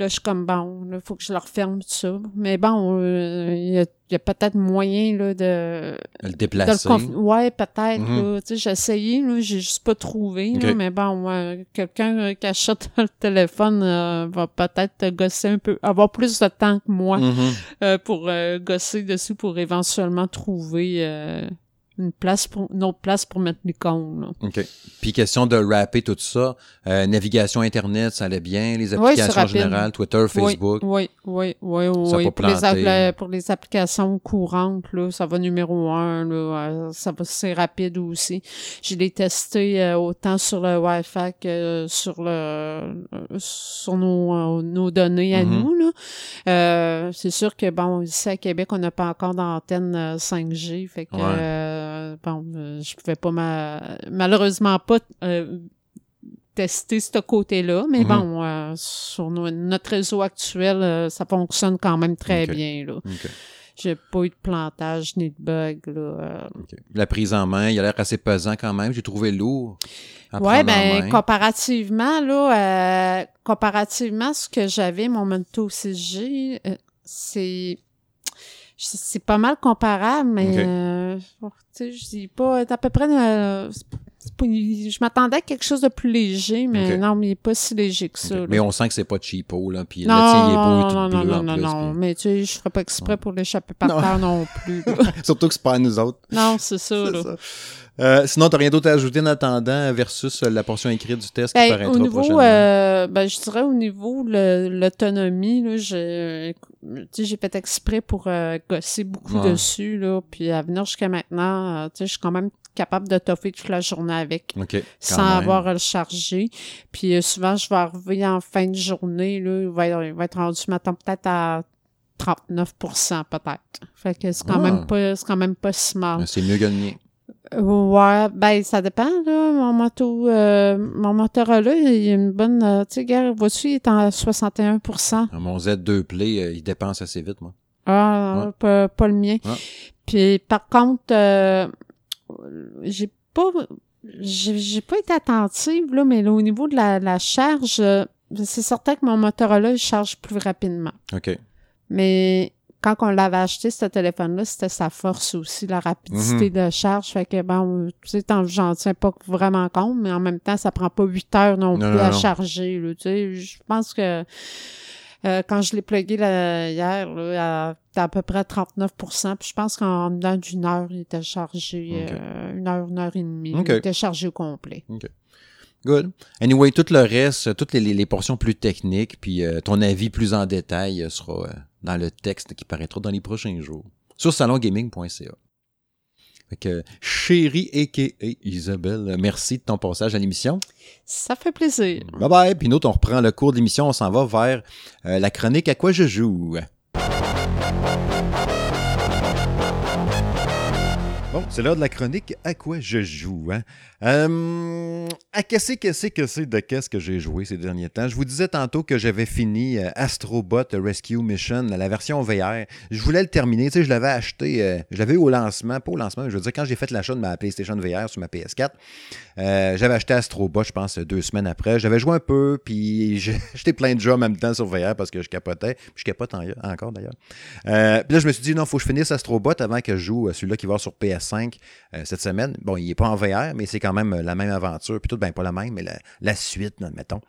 là, je suis comme bon, là, faut que je le referme tout ça. Mais bon, euh, il y a, il y a peut-être moyen là, de, Le de déplacer. le Ouais, peut-être. Tu sais, J'ai essayé, là, j'ai juste pas trouvé. là, mais bon, ouais, quelqu'un qui achète (laughs) le téléphone euh, va peut-être gosser un peu, avoir plus de temps que moi Mhm. euh, pour euh, gosser dessus pour éventuellement trouver euh, une place pour une autre place pour mettre l'icône. là. OK. Puis question de rapper tout ça, euh, navigation Internet, ça allait bien, les applications générales, Twitter, Facebook. Oui, oui, oui, oui. Ça oui. Pour, les pour les applications courantes, là, ça va numéro un. Là, euh, ça va c'est rapide aussi. Je l'ai testé euh, autant sur le Wi-Fi que sur le euh, sur nos, nos données à Mhm. nous. Là. Euh, c'est sûr que bon, ici à Québec, on n'a pas encore d'antenne euh, 5G. Fait que Ouais. Euh, bon, euh, je pouvais pas ma- malheureusement pas euh, tester ce côté-là, mais Mhm. bon, euh, sur no- notre réseau actuel, euh, ça fonctionne quand même très bien. Là. J'ai pas eu de plantage ni de bug. Là. euh. La prise en main, il a l'air assez pesant quand même. J'ai trouvé lourd. en ben comparativement là, comparativement à ce que j'avais mon 6G, euh, c'est c'est pas mal comparable, mais Ok. euh, bon, tu sais, je dis pas à peu près euh, je m'attendais à quelque chose de plus léger, mais non, mais il est pas si léger que ça. là. Mais on sent que c'est pas cheapo, là. Puis non, tien, il est beau, est tout non, non, bleu non, en non, plus, non, puis- mais tu sais, je ferais pas exprès pour l'échapper par terre non plus. là. (laughs) Surtout que c'est pas à nous autres. non, c'est ça, là. ça. Euh, sinon, t'as rien d'autre à ajouter en attendant versus euh, la portion écrite du test qui Ben, paraîtra au niveau, euh, ben, je dirais au niveau le- l'autonomie, là, j'ai, tu fait exprès pour euh, gosser beaucoup Ouais. dessus, là, puis à venir jusqu'à maintenant, euh, tu je suis quand même capable de toffer toute la journée avec, OK. quand sans même. avoir à le charger. Puis euh, souvent, je vais arriver en fin de journée, là, il va, être- il va être rendu, maintenant peut-être à 39% peut-être. Fait que c'est quand Ah. même pas, c'est quand même pas si mal. C'est mieux mien. Ouais, ben ça dépend là. Mon moto, euh, mon Motorola, il y a une bonne, euh, tu sais, gars, vois-tu, il est en 61% Mon Z2 Play, euh, il dépense assez vite, moi. Ah, Ouais. pas, pas le mien. Ouais. Puis par contre, euh, j'ai pas, j'ai j'ai pas été attentive là, mais là, au niveau de la, la charge, euh, c'est certain que mon Motorola il charge plus rapidement. OK. Mais quand on l'avait acheté, ce téléphone-là, c'était sa force aussi, la rapidité Mhm. de charge. Fait que, bon, tu sais, t'en- j'en tiens pas vraiment compte, mais en même temps, ça prend pas huit heures non, Non, plus non, à non. charger, là, tu sais. Je pense que euh, quand je l'ai plugué là, hier, là, à, à peu près 39% puis je pense qu'en dedans d'une heure, il était chargé, euh, une heure, une heure et demie. Il était chargé au complet. Good. Anyway, tout le reste, toutes les, portions plus techniques, puis euh, ton avis plus en détail sera dans le texte qui paraîtra dans les prochains jours sur salongaming.ca. Fait que, chérie a.k.a. Isabelle, merci de ton passage à l'émission. Ça fait plaisir. Bye bye. Puis nous, on reprend le cours d'émission. On s'en va vers euh, la chronique À quoi je joue. Bon, c'est l'heure de la chronique À quoi je joue. Hein? Euh, à qu'est-ce que c'est que c'est de qu'est-ce que j'ai joué ces derniers temps? Je vous disais tantôt que j'avais fini euh, Astrobot Rescue Mission, la version VR. Je voulais le terminer. Tu sais, je l'avais acheté, euh, je l'avais eu au lancement, pas au lancement, mais je veux dire, quand j'ai fait l'achat de ma PlayStation VR sur ma PS4, euh, j'avais acheté Astrobot, je pense, deux semaines après. J'avais joué un peu, puis (laughs) acheté plein de jeux en même temps sur VR parce que je capotais. Puis je capote en- encore d'ailleurs. Puis là, je me suis dit, non, faut que je finisse Astrobot avant que je joue celui-là qui va sur PS5 euh, cette semaine. Bon, il n'est pas en VR, mais c'est quand même euh, la même aventure. Puis tout, ben pas la même, mais la, la suite, là, mettons.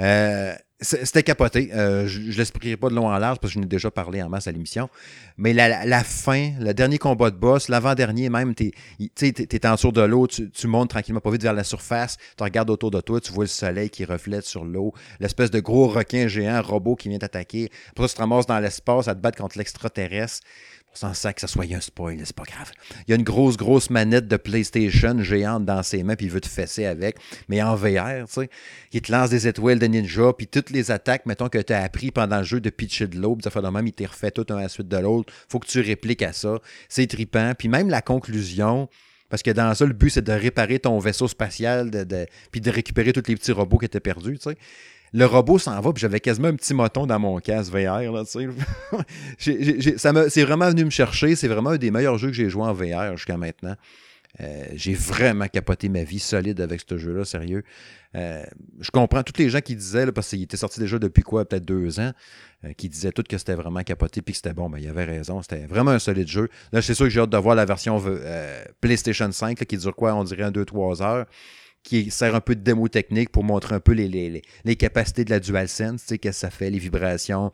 Euh, C'était capoté. Euh, je ne l'expliquerai pas de long en large parce que je n'ai déjà parlé en masse à l'émission. Mais la, fin, le dernier combat de boss, l'avant-dernier même, tu es, en dessous de l'eau, tu, tu montes tranquillement pas vite vers la surface, tu regardes autour de toi, tu vois le soleil qui reflète sur l'eau, l'espèce de gros requin géant, robot qui vient t'attaquer. Après ça, tu te ramasses dans l'espace à te battre contre l'extraterrestre. Sans ça que ça soit un spoil, c'est pas grave. Il y a une grosse, grosse manette de PlayStation géante dans ses mains, puis il veut te fesser avec, mais en VR, tu sais. Il te lance des étoiles de ninja, puis toutes les attaques, mettons, que tu as appris pendant le jeu de pitcher de l'eau, puis même, il t'est refait tout un à la suite de l'autre. Faut que tu répliques à ça. C'est trippant. Puis même la conclusion, parce que dans ça, le but, c'est de réparer ton vaisseau spatial, puis de récupérer tous les petits robots qui étaient perdus, tu sais. Le robot s'en va, puis j'avais quasiment un petit moton dans mon casque VR, là, (laughs) ça m'a- c'est vraiment venu me chercher. C'est vraiment un des meilleurs jeux que j'ai joué en VR jusqu'à maintenant. Euh, j'ai vraiment capoté ma vie solide avec ce jeu-là, sérieux. Euh, je comprends tous les gens qui disaient, là, parce qu'il était sorti déjà depuis quoi, peut-être deux ans, euh, qui disaient tous que c'était vraiment capoté puis que c'était bon. Il avait raison. C'était vraiment un solide jeu. Là, c'est sûr que j'ai hâte de voir la version PlayStation 5 là, qui dure quoi, on dirait un 2-3 heures qui sert un peu de démo technique pour montrer un peu les, capacités de la DualSense, tu sais, qu'est-ce que ça fait, les vibrations,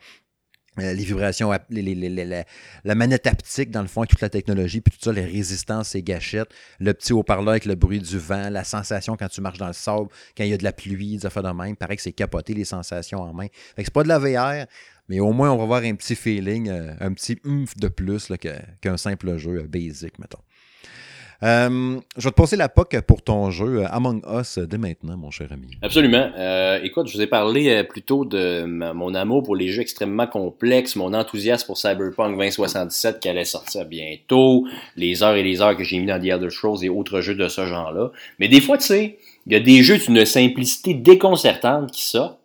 euh, les vibrations, la, manette haptique, dans le fond, toute la technologie, puis tout ça, les résistances et gâchettes, le petit haut-parleur avec le bruit du vent, la sensation quand tu marches dans le sable, quand il y a de la pluie, des affaires de même. Pareil que c'est capoté, les sensations en main. Fait c'est pas de la VR, mais au moins, on va avoir un petit feeling, euh, un petit oomph de plus qu'un simple jeu euh, basic, mettons. Euh, je vais te passer la POC pour ton jeu euh, Among Us euh, dès maintenant, mon cher ami. Absolument. Euh, écoute, je vous ai parlé euh, plutôt de mon amour pour les jeux extrêmement complexes, mon enthousiasme pour Cyberpunk 2077 qui allait sortir bientôt, les heures et les heures que j'ai mis dans The Elder Scrolls et autres jeux de ce genre-là. Mais des fois, tu sais, il y a des jeux d'une simplicité déconcertante qui sortent.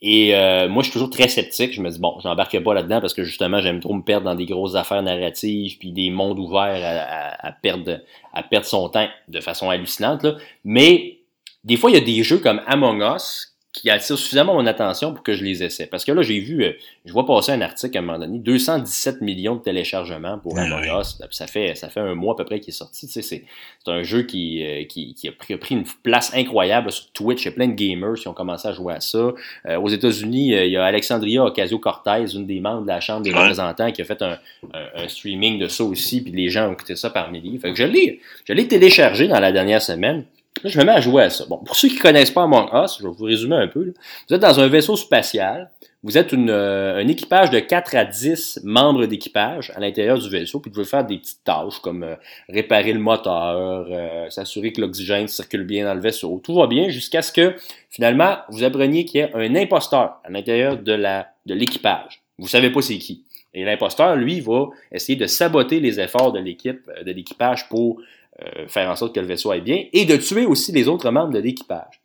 Et euh, moi, je suis toujours très sceptique. Je me dis, bon, j'embarque pas là-dedans parce que justement, j'aime trop me perdre dans des grosses affaires narratives puis des mondes ouverts à, à- à perdre, à perdre son temps de façon hallucinante. Là. Mais des fois, il y a des jeux comme Among Us qui attirent suffisamment mon attention pour que je les essaie. Parce que là, j'ai vu, euh, je vois passer un article à un moment donné, 217 millions de téléchargements pour Among Us. Ça fait, ça fait un mois à peu près qu'il est sorti. Tu sais, c'est, c'est un jeu qui, euh, qui, qui, a pris, a pris, une place incroyable sur Twitch. Il y a plein de gamers qui ont commencé à jouer à ça. Euh, aux États-Unis, il y a Alexandria Ocasio-Cortez, une des membres de la Chambre des représentants, qui a fait un, un, un, streaming de ça aussi, puis les gens ont écouté ça par milliers. Fait que je l'ai, je l'ai téléchargé dans la dernière semaine. Là, je me mets à jouer à ça. Bon, pour ceux qui connaissent pas Among Us, je vais vous résumer un peu. Vous êtes dans un vaisseau spatial. Vous êtes une, euh, un équipage de 4 à 10 membres d'équipage à l'intérieur du vaisseau, puis vous devez faire des petites tâches comme euh, réparer le moteur, euh, s'assurer que l'oxygène circule bien dans le vaisseau. Tout va bien jusqu'à ce que, finalement, vous appreniez qu'il y a un imposteur à l'intérieur de la de l'équipage. Vous savez pas c'est qui. Et l'imposteur, lui, va essayer de saboter les efforts de l'équipe, de l'équipage pour euh, faire en sorte que le vaisseau aille bien et de tuer aussi les autres membres de l'équipage.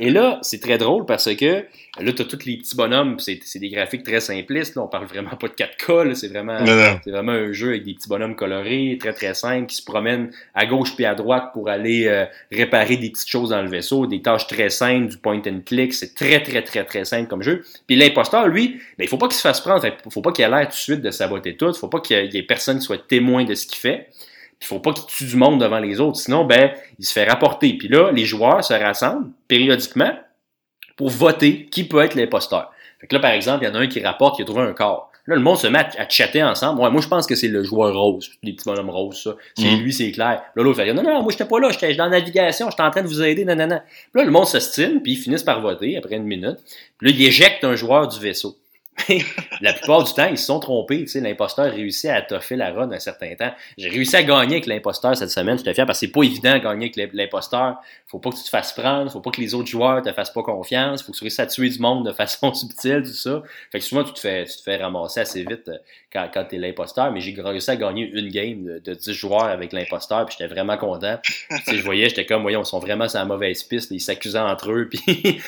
et là, (laughs) c'est très drôle parce que là, tu as tous les petits bonhommes, c'est des graphiques très simplistes, là, on parle vraiment pas de 4K, c'est vraiment, vraiment un jeu avec des petits bonhommes colorés, très très simples, qui se promènent à gauche puis à droite pour aller euh, réparer des petites choses dans le vaisseau, des tâches très simples, du point and click, c'est très très très très simple comme jeu. Puis l'imposteur, lui, ben, il faut pas qu'il se fasse prendre, il faut pas qu'il ait l'air tout de suite de saboter tout, il faut pas qu'il y ait personne qui soit témoin de ce qu'il fait. Il faut pas qu'il tue du monde devant les autres, sinon, ben, il se fait rapporter. Puis là, les joueurs se rassemblent périodiquement pour voter qui peut être l'imposteur. Fait que là, par exemple, il y en a un qui rapporte qu'il a trouvé un corps. Là, le monde se met à, chatter ensemble. Ouais, moi, je pense que c'est le joueur rose, les petits bonhommes roses, ça. C'est mhm. lui, c'est clair. Là, l'autre fait non, non, moi, j'étais pas là, j'étais dans la navigation, j'étais en train de vous aider, non. Puis là, le monde s'estime, puis ils finissent par voter après une minute. Puis là, ils éjectent un joueur du vaisseau. La plupart du temps, ils se sont trompés. Tu l'imposteur réussit à toffer la run un certain temps. J'ai réussi à gagner avec l'imposteur cette semaine, je te fier parce que c'est pas évident de gagner avec l'imposteur. Faut pas que tu te fasses prendre, faut pas que les autres joueurs te fassent pas confiance, faut que tu réussisses à tuer du monde de façon (laughs) subtile, tout ça. Fait que souvent, tu te fais, tu te fais ramasser assez vite euh, quand, quand t'es l'imposteur, mais j'ai réussi à gagner une game de, de 10 joueurs avec l'imposteur, puis j'étais vraiment content. tu sais, je voyais, j'étais comme, voyons, ils sont vraiment sur la mauvaise piste, ils s'accusaient entre eux, (laughs) puis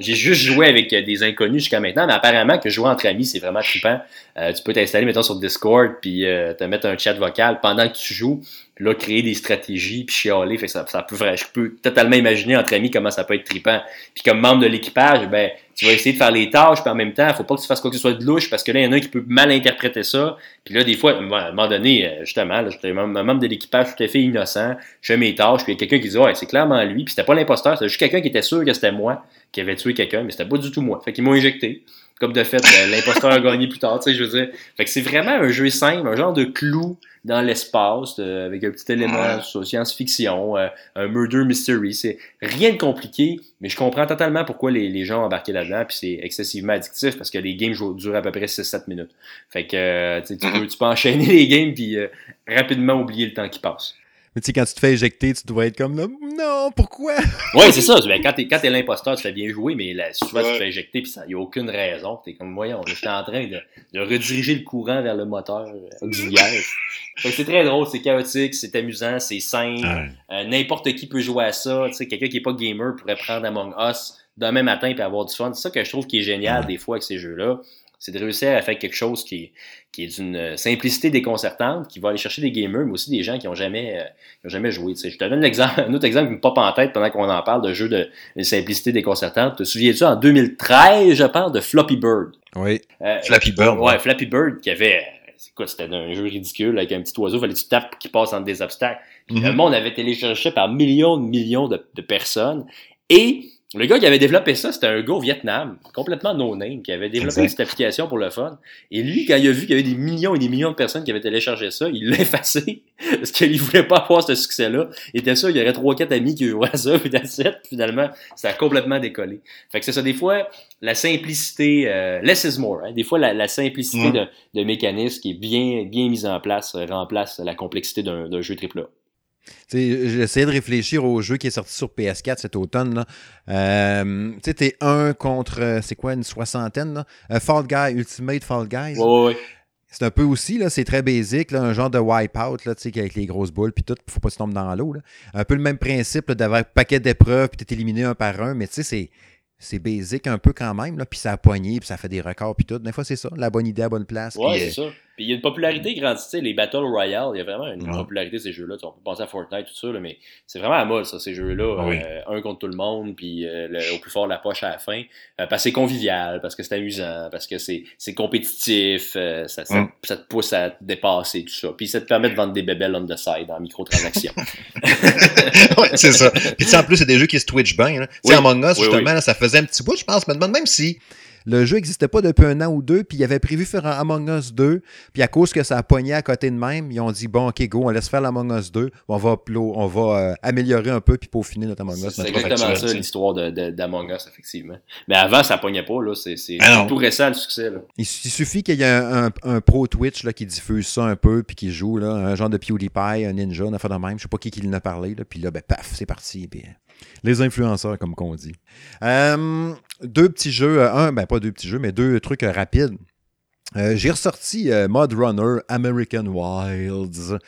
j'ai juste joué avec des inconnus jusqu'à maintenant, mais apparemment que jouer entre amis, c'est vraiment trippant. Euh, tu peux t'installer, mettons, sur Discord, puis euh, te mettre un chat vocal pendant que tu joues, puis là, créer des stratégies, puis chialer. Fait ça, ça peut, je peux totalement imaginer entre amis comment ça peut être trippant. Puis comme membre de l'équipage, ben, tu vas essayer de faire les tâches, puis en même temps, faut pas que tu fasses quoi que ce soit de louche, parce que là, il y en a un qui peut mal interpréter ça. Puis là, des fois, à un moment donné, euh, justement, j'étais un membre de l'équipage tout à fait innocent, je fais mes tâches, puis il y a quelqu'un qui dit, ouais, c'est clairement lui, puis c'était pas l'imposteur, c'était juste quelqu'un qui était sûr que c'était moi qui avait tué quelqu'un, mais c'était pas du tout moi. Fait qu'ils m'ont injecté. Comme de fait, ben, l'imposteur a gagné plus tard, tu sais, je veux dire. Fait que c'est vraiment un jeu simple, un genre de clou dans l'espace, avec un petit élément sur science-fiction, euh, un murder mystery. C'est rien de compliqué, mais je comprends totalement pourquoi les, les gens ont embarqué là-dedans, puis c'est excessivement addictif parce que les games durent à peu près 6-7 minutes. Fait que euh, tu, peux, tu peux enchaîner (laughs) les games puis euh, rapidement oublier le temps qui passe. Mais tu sais, quand tu te fais éjecter, tu dois être comme non, pourquoi? (laughs) Oui, c'est ça. Ben, quand t'es, quand l'imposteur, tu fais bien jouer, mais là, souvent tu te fais éjecter, puis il n'y a aucune raison. T'es comme, voyons, j'étais en train de, de, rediriger le courant vers le moteur auxiliaire. c'est très drôle, c'est chaotique, c'est amusant, c'est simple. Euh, n'importe qui peut jouer à ça. Tu sais, quelqu'un qui n'est pas gamer pourrait prendre Among Us demain matin et avoir du fun. C'est ça que je trouve qui est génial des fois avec ces jeux-là c'est de réussir à faire quelque chose qui, qui est d'une simplicité déconcertante, qui va aller chercher des gamers, mais aussi des gens qui n'ont jamais, euh, jamais joué. Tu sais, je te donne un, autre exemple qui me pop en tête pendant qu'on en parle de jeux de, simplicité déconcertante. Te souviens-tu en 2013, je parle, de Floppy Bird? Oui. Euh, Flappy Bird. Ouais, Flappy Bird qui avait quoi, c'était un jeu ridicule avec un petit oiseau, fallait que tu tapes qui passe entre des obstacts. Puis Le monde avait téléchargé par millions de millions de, de personnes. Et le gars qui avait développé ça, c'était un gars au Vietnam, complètement no-name, qui avait développé cette application pour le fun. Et lui, quand il a vu qu'il y avait des millions et des millions de personnes qui avaient téléchargé ça, il l'a (laughs) effacé parce qu'il voulait pas avoir ce succès-là. Et était ça, il y aurait trois, quatre amis qui jouaient à ça, (laughs) puis finalement, ça a complètement décollé. Fait que c'est ça, des fois, la simplicité, euh, less is more, hein. des fois, la, simplicité de, de mécanisme qui est bien, bien mise en place euh, remplace la complexité d'un jeu AAA. J'essayais de réfléchir au jeu qui est sorti sur PS4 cet automne. Là. Euh, tu sais, t'es un contre, euh, c'est quoi, une soixantaine? Là? Euh, Fall Guy, Ultimate Fall Guys. C'est un peu aussi, là, c'est très basique, là, un genre de wipeout, là, tu sais, avec les grosses boules, puis tout, faut pas que tu tombes dans l'eau. Un peu le même principe d'avoir un paquet d'épreuves, puis t'es éliminé un par un, mais tu sais, c'est c'est basique un peu quand même, là, puis ça a poigné, puis ça fait des records, puis tout. Des fois, c'est ça, la bonne idée à bonne place. Ouais, c'est ça. Puis il y a une popularité grandissante, les Battle Royale, il y a vraiment une popularité de ces jeux-là. On peut penser à Fortnite, tout ça, mais c'est vraiment à mode, ça, ces jeux-là. Ah euh, un contre tout le monde, puis euh, au plus fort la poche à la fin. Euh, parce que c'est convivial, parce que c'est amusant, parce que c'est compétitif, ça, ça, mm. ça, te pousse à te dépasser, tout ça. Puis ça te permet de vendre des bébelles on the side en microtransactions. (laughs) ouais, c'est ça. Puis en plus, c'est des jeux qui se twitch bien. Tu sais, Among Us, justement, ça faisait un petit bout, je pense, mais même si le jeu n'existait pas depuis un an ou deux, puis ils avaient prévu faire un Among Us 2, puis à cause que ça a pogné à côté de même, ils ont dit bon, ok, go, on laisse faire l'Among Us 2, on va, on va euh, améliorer un peu, puis peaufiner notre Among Us. C'est exactement ça, l'histoire d'Among Us, effectivement. Mais avant, ça pognait pas, là. C'est ah tout récent le succès, là. Il, suffit qu'il y ait un, pro Twitch là, qui diffuse ça un peu, puis qui joue, là, un genre de PewDiePie, un ninja, un affaire de même, je sais pas qui, qui en a parlé, là, puis là, ben, paf, c'est parti, puis les influenceurs, comme qu'on dit. Euh, deux petits jeux, euh, un, ben pas deux petits jeux, mais deux trucs euh, rapides. J'ai ressorti Mod Runner American Wilds.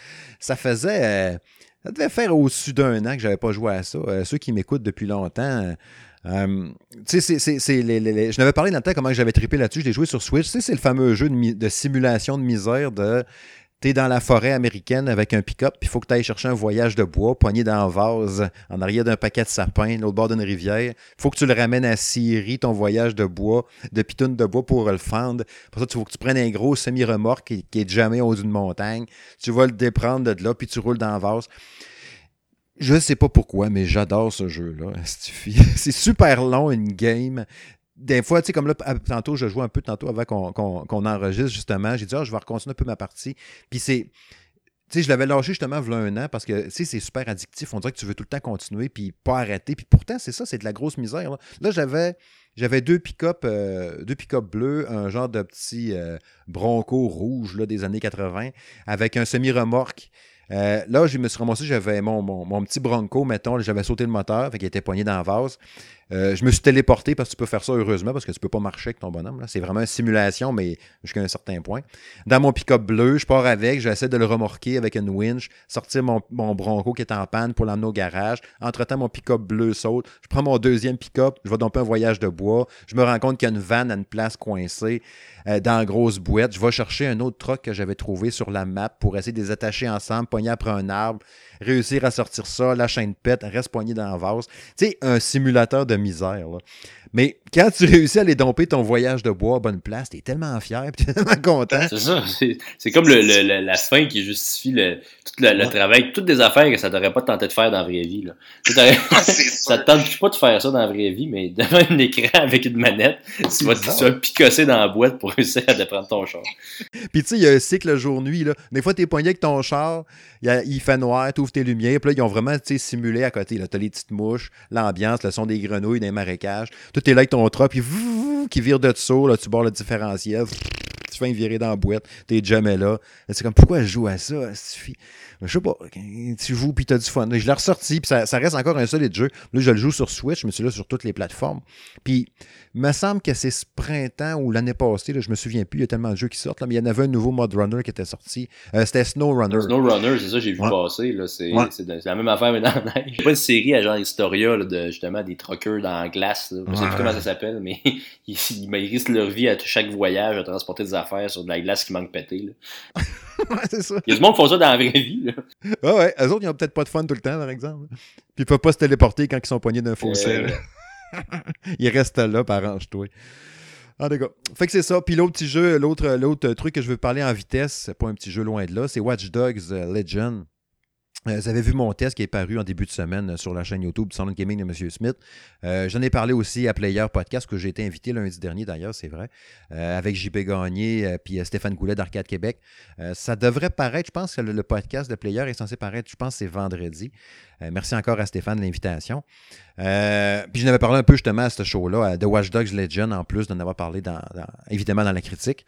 Ça faisait. ça devait faire au-dessus d'un an que j'avais pas joué à ça. ceux qui m'écoutent depuis longtemps. tu sais, je n'avais parlé dans le temps comment j'avais trippé là-dessus. Je l'ai joué sur Switch. c'est le fameux jeu de, simulation de misère de tu dans la forêt américaine avec un pick-up, puis il faut que tu ailles chercher un voyage de bois, poigné dans un vase, en arrière d'un paquet de sapins, l'autre bord d'une rivière. Il faut que tu le ramènes à Syrie, ton voyage de bois, de pitoune de bois pour le fendre. Pour ça, il faut que tu prennes un gros semi-remorque qui, qui, est jamais au-dessus d'une montagne. Tu vas le déprendre de là, puis tu roules dans le vase. Je ne sais pas pourquoi, mais j'adore ce jeu-là. (laughs) C'est super long, une game des fois, tu sais, comme là, tantôt, je jouais un peu tantôt avant qu'on enregistre, justement. J'ai dit, ah, je vais recontinuer un peu ma partie. Puis c'est. Tu sais, je l'avais lâché justement il un an parce que, tu sais, c'est super addictif. On dirait que tu veux tout le temps continuer puis pas arrêter. Puis pourtant, c'est ça, c'est de la grosse misère. Là, j'avais j'avais deux pick-up euh, pick bleus, un genre de petit euh, bronco rouge là, des années 80 avec un semi-remorque. Euh, là, je me suis ramassé, j'avais mon, mon, petit bronco, mettons, j'avais sauté le moteur, fait qu'il était poigné dans la vase. Euh, je me suis téléporté parce que tu peux faire ça heureusement parce que tu peux pas marcher avec ton bonhomme. C'est vraiment une simulation, mais jusqu'à un certain point. Dans mon pick-up bleu, je pars avec, j'essaie de le remorquer avec une winch, sortir mon, mon bronco qui est en panne pour l'emmener au garage. Entre-temps, mon pick-up bleu saute. Je prends mon deuxième pick-up, je vais donc un voyage de bois. Je me rends compte qu'il y a une vanne à une place coincée euh, dans la grosse boîte. Je vais chercher un autre truck que j'avais trouvé sur la map pour essayer de les attacher ensemble, pogner après un arbre réussir à sortir ça, la chaîne pète, reste poigné dans la vase. Tu sais, un simulateur de misère. Mais quand tu (laughs) réussis à les domper ton voyage de bois à bonne place, t'es tellement fier (laughs) et tellement content. C'est ça. C'est comme le, la fin qui justifie le, tout le, travail, toutes des affaires que ça t'aurait pas tenté de faire dans la vraie vie. Là. Ah, (laughs) ça te tente pas de faire ça dans la vraie vie, mais devant un écran avec une manette, tu vas, tu vas picosser dans la boîte pour réussir à déprendre ton char. Puis tu sais, il y a un cycle jour-nuit. Des fois, t'es poigné avec ton char, il fait noir, tu ouvres tes lumières, puis là, ils ont vraiment simulé à côté. Tu as les petites mouches, l'ambiance, le son des grenouilles, des marécages. Tout est là avec ton truck, puis qui vire de dessous, là, tu bords le différentiel, tu fais un virer dans la boîte, t'es jamais là. C'est comme, pourquoi je joue à ça? je sais pas, tu joues puis t'as du fun. Je l'ai ressorti, puis ça, reste encore un solide jeu. Là, je le joue sur Switch, mais c'est là sur toutes les plateformes. Puis, il me semble que c'est ce printemps ou l'année passée, là, je me souviens plus, il y a tellement de jeux qui sortent, là, mais il y en avait un nouveau Mod Runner qui était sorti. Euh, c'était Snow Runner. Snow Runner, c'est ça, j'ai vu passer. C'est la même affaire, mais dans la neige. Il pas une série à genre Historia de justement des truckers dans la glace. Je sais plus comment ça s'appelle, mais (laughs) ils, ils, risquent leur vie à chaque voyage à transporter des affaires sur de la glace qui manque péter. (laughs) c'est ça. Il y a du monde qui font ça dans la vraie vie. Là. Ouais, ouais. Eux autres, ils ont peut-être pas de fun tout le temps, par exemple. Puis ils peuvent pas se téléporter quand ils sont poignés d'un fossé. Euh... (laughs) ils restent là, par arrange-toi. Ah, d'accord. Fait que c'est ça. Puis l'autre petit jeu, l'autre, l'autre truc que je veux parler en vitesse, c'est pas un petit jeu loin de là, c'est Watch Dogs euh, Legend. Euh, vous avez vu mon test qui est paru en début de semaine euh, sur la chaîne YouTube Sound Gaming de M. Smith. Euh, j'en ai parlé aussi à Player Podcast, que j'ai été invité lundi dernier d'ailleurs, c'est vrai, avec JP Gagné et puis Stéphane Goulet d'Arcade Québec. ça devrait paraître, je pense que le, podcast de Player est censé paraître, je pense c'est vendredi. Merci encore à Stéphane de l'invitation. puis je n'avais parlé un peu justement à ce show-là, de Watch Dogs Legend, en plus d'en avoir parlé évidemment dans la critique.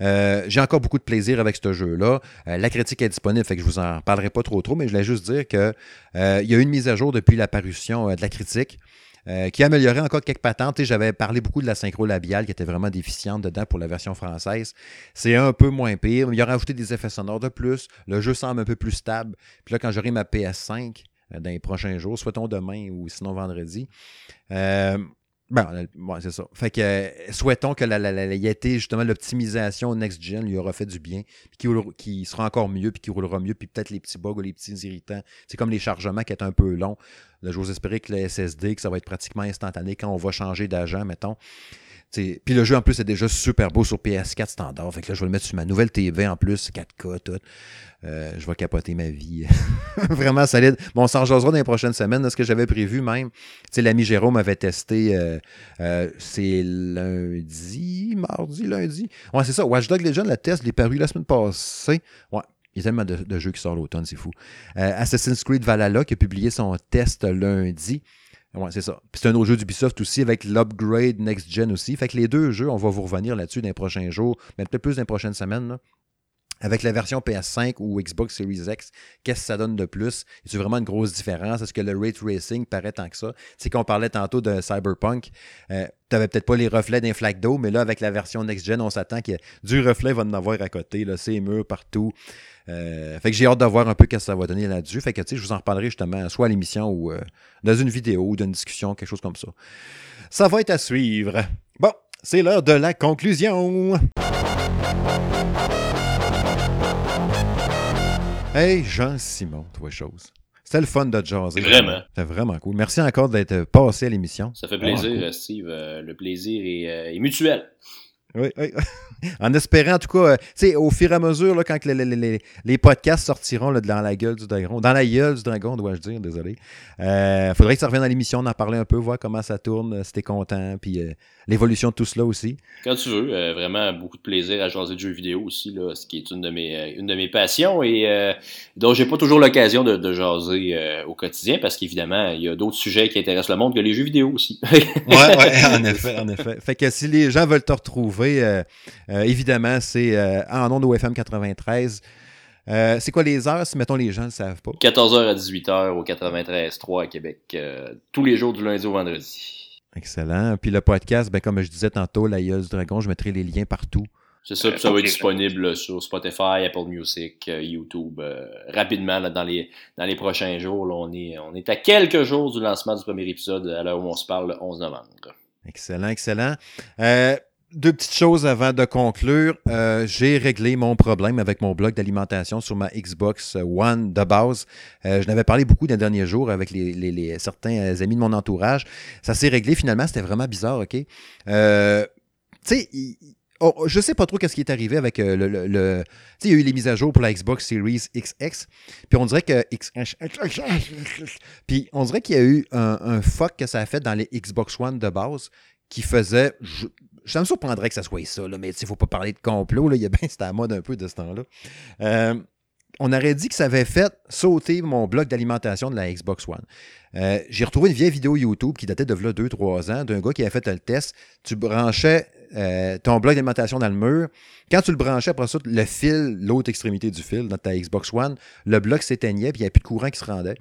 j'ai encore beaucoup de plaisir avec ce jeu-là. la critique est disponible, fait que je vous en parlerai pas trop trop, mais je juste dire qu'il euh, y a eu une mise à jour depuis la parution euh, de la critique. Euh, qui a amélioré encore quelques patentes. J'avais parlé beaucoup de la synchro labiale qui était vraiment déficiente dedans pour la version française. C'est un peu moins pire. Il a rajouté des effets sonores de plus. Le jeu semble un peu plus stable. Puis là, quand j'aurai ma PS5 dans les prochains jours, soit demain ou sinon vendredi, Ben, c'est ça. Fait que euh, souhaitons que la, la, la, justement, l'optimisation next-gen lui aura fait du bien, puis qu'il sera encore mieux, puis qu'il roulera mieux, puis peut-être les petits bugs ou les petits irritants. C'est comme les chargements qui est un peu longs. Là, j'ose espérer que le SSD, que ça va être pratiquement instantané quand on va changer d'agent, mettons. Puis le jeu en plus est déjà super beau sur PS4 standard. Fait que là, je vais le mettre sur ma nouvelle TV en plus, 4K, tout. Euh, je vais capoter ma vie. (laughs) Vraiment solide. Bon, on s'en dans les prochaines semaines. ce que j'avais prévu même, l'ami Jérôme avait testé, euh, euh, c'est lundi, mardi, lundi. Ouais, c'est ça. Watch Dogs Legend, le test, il est paru la semaine passée. Ouais, il y a tellement de, jeux qui sortent l'automne, c'est fou. Assassin's Creed Valhalla qui a publié son test lundi. C'est ça. c'est un autre jeu d'Ubisoft aussi avec l'upgrade Next Gen aussi. Fait que les deux jeux, on va vous revenir là-dessus dans les prochains jours, mais peut-être plus dans les prochaines semaines. Avec la version PS5 ou Xbox Series X, qu'est-ce que ça donne de plus? Y a vraiment une grosse différence? Est-ce que le ray tracing paraît tant que ça? C'est qu'on parlait tantôt de Cyberpunk. Euh, tu n'avais peut-être pas les reflets d'un flaque d'eau, mais là, avec la version next-gen, on s'attend que du reflet va en avoir à côté. C'est murs partout. Euh, fait que j'ai hâte de voir un peu ce que ça va donner là-dessus. Fait que, tu sais, je vous en reparlerai justement, soit à l'émission ou euh, dans une vidéo ou d'une discussion, quelque chose comme ça. Ça va être à suivre. Bon, c'est l'heure de la conclusion. Hey, Jean-Simon, toi chose. C'était le fun de jaser. Vraiment. C'était vraiment cool. Merci encore d'être passé à l'émission. Ça fait plaisir, Steve. Euh, le plaisir est, est mutuel. Oui, oui. (laughs) en espérant, en tout cas, euh, tu sais, au fur et à mesure, là, quand les, podcasts sortiront là, dans la gueule du dragon, dans la gueule du dragon, dois-je dire, désolé, il euh, faudrait que ça revienne dans l'émission, d'en parler un peu, voir comment ça tourne, euh, si t'es content, puis l'évolution de tout cela aussi. Quand tu veux, vraiment beaucoup de plaisir à jaser de jeux vidéo aussi, là, ce qui est une de mes, une de mes passions et dont j'ai pas toujours l'occasion de, de, jaser au quotidien parce qu'évidemment, il y a d'autres sujets qui intéressent le monde que les jeux vidéo aussi. ouais, ouais, (laughs) en effet, en effet. Fait que si les gens veulent te retrouver, euh, évidemment, c'est euh, en nom de OFM 93. Euh, c'est quoi les heures, si mettons les gens ne le savent pas? 14h à 18h au 93.3 à Québec, tous les jours du lundi au vendredi. Excellent. Puis le podcast, ben, comme je disais tantôt, la gueule du dragon, je mettrai les liens partout. C'est ça, puis ça va être disponible sur Spotify, Apple Music, YouTube, rapidement dans, les, dans les prochains jours. on, est, on est à quelques jours du lancement du premier épisode, à l'heure où on se parle, le 11 novembre. Excellent, excellent. Euh, deux petites choses avant de conclure. Euh, j'ai réglé mon problème avec mon bloc d'alimentation sur ma Xbox One de base. Euh, je n'avais parlé beaucoup dans les derniers jours avec les, certains amis de mon entourage. Ça s'est réglé finalement. C'était vraiment bizarre, OK? Euh, tu sais, oh, je sais pas trop qu'est-ce qui est arrivé avec le. tu sais, il y a eu les mises à jour pour la Xbox Series XX. Puis on dirait que. Puis on dirait qu'il y a eu un fuck que ça a fait dans les Xbox One de base qui faisait ça me surprendrait que ça soit ça, mais il ne faut pas parler de complot. Il y a (laughs) bien, c'était à mode un peu de ce temps-là. Euh, on aurait dit que ça avait fait sauter mon bloc d'alimentation de la Xbox One. Euh, j'ai retrouvé une vieille vidéo YouTube qui datait de 2-3 ans d'un gars qui avait fait le test. Tu branchais euh, ton bloc d'alimentation dans le mur. Quand tu le branchais, après ça, le fil, l'autre extrémité du fil dans ta Xbox One, le bloc s'éteignait puis il n'y avait plus de courant qui se rendait.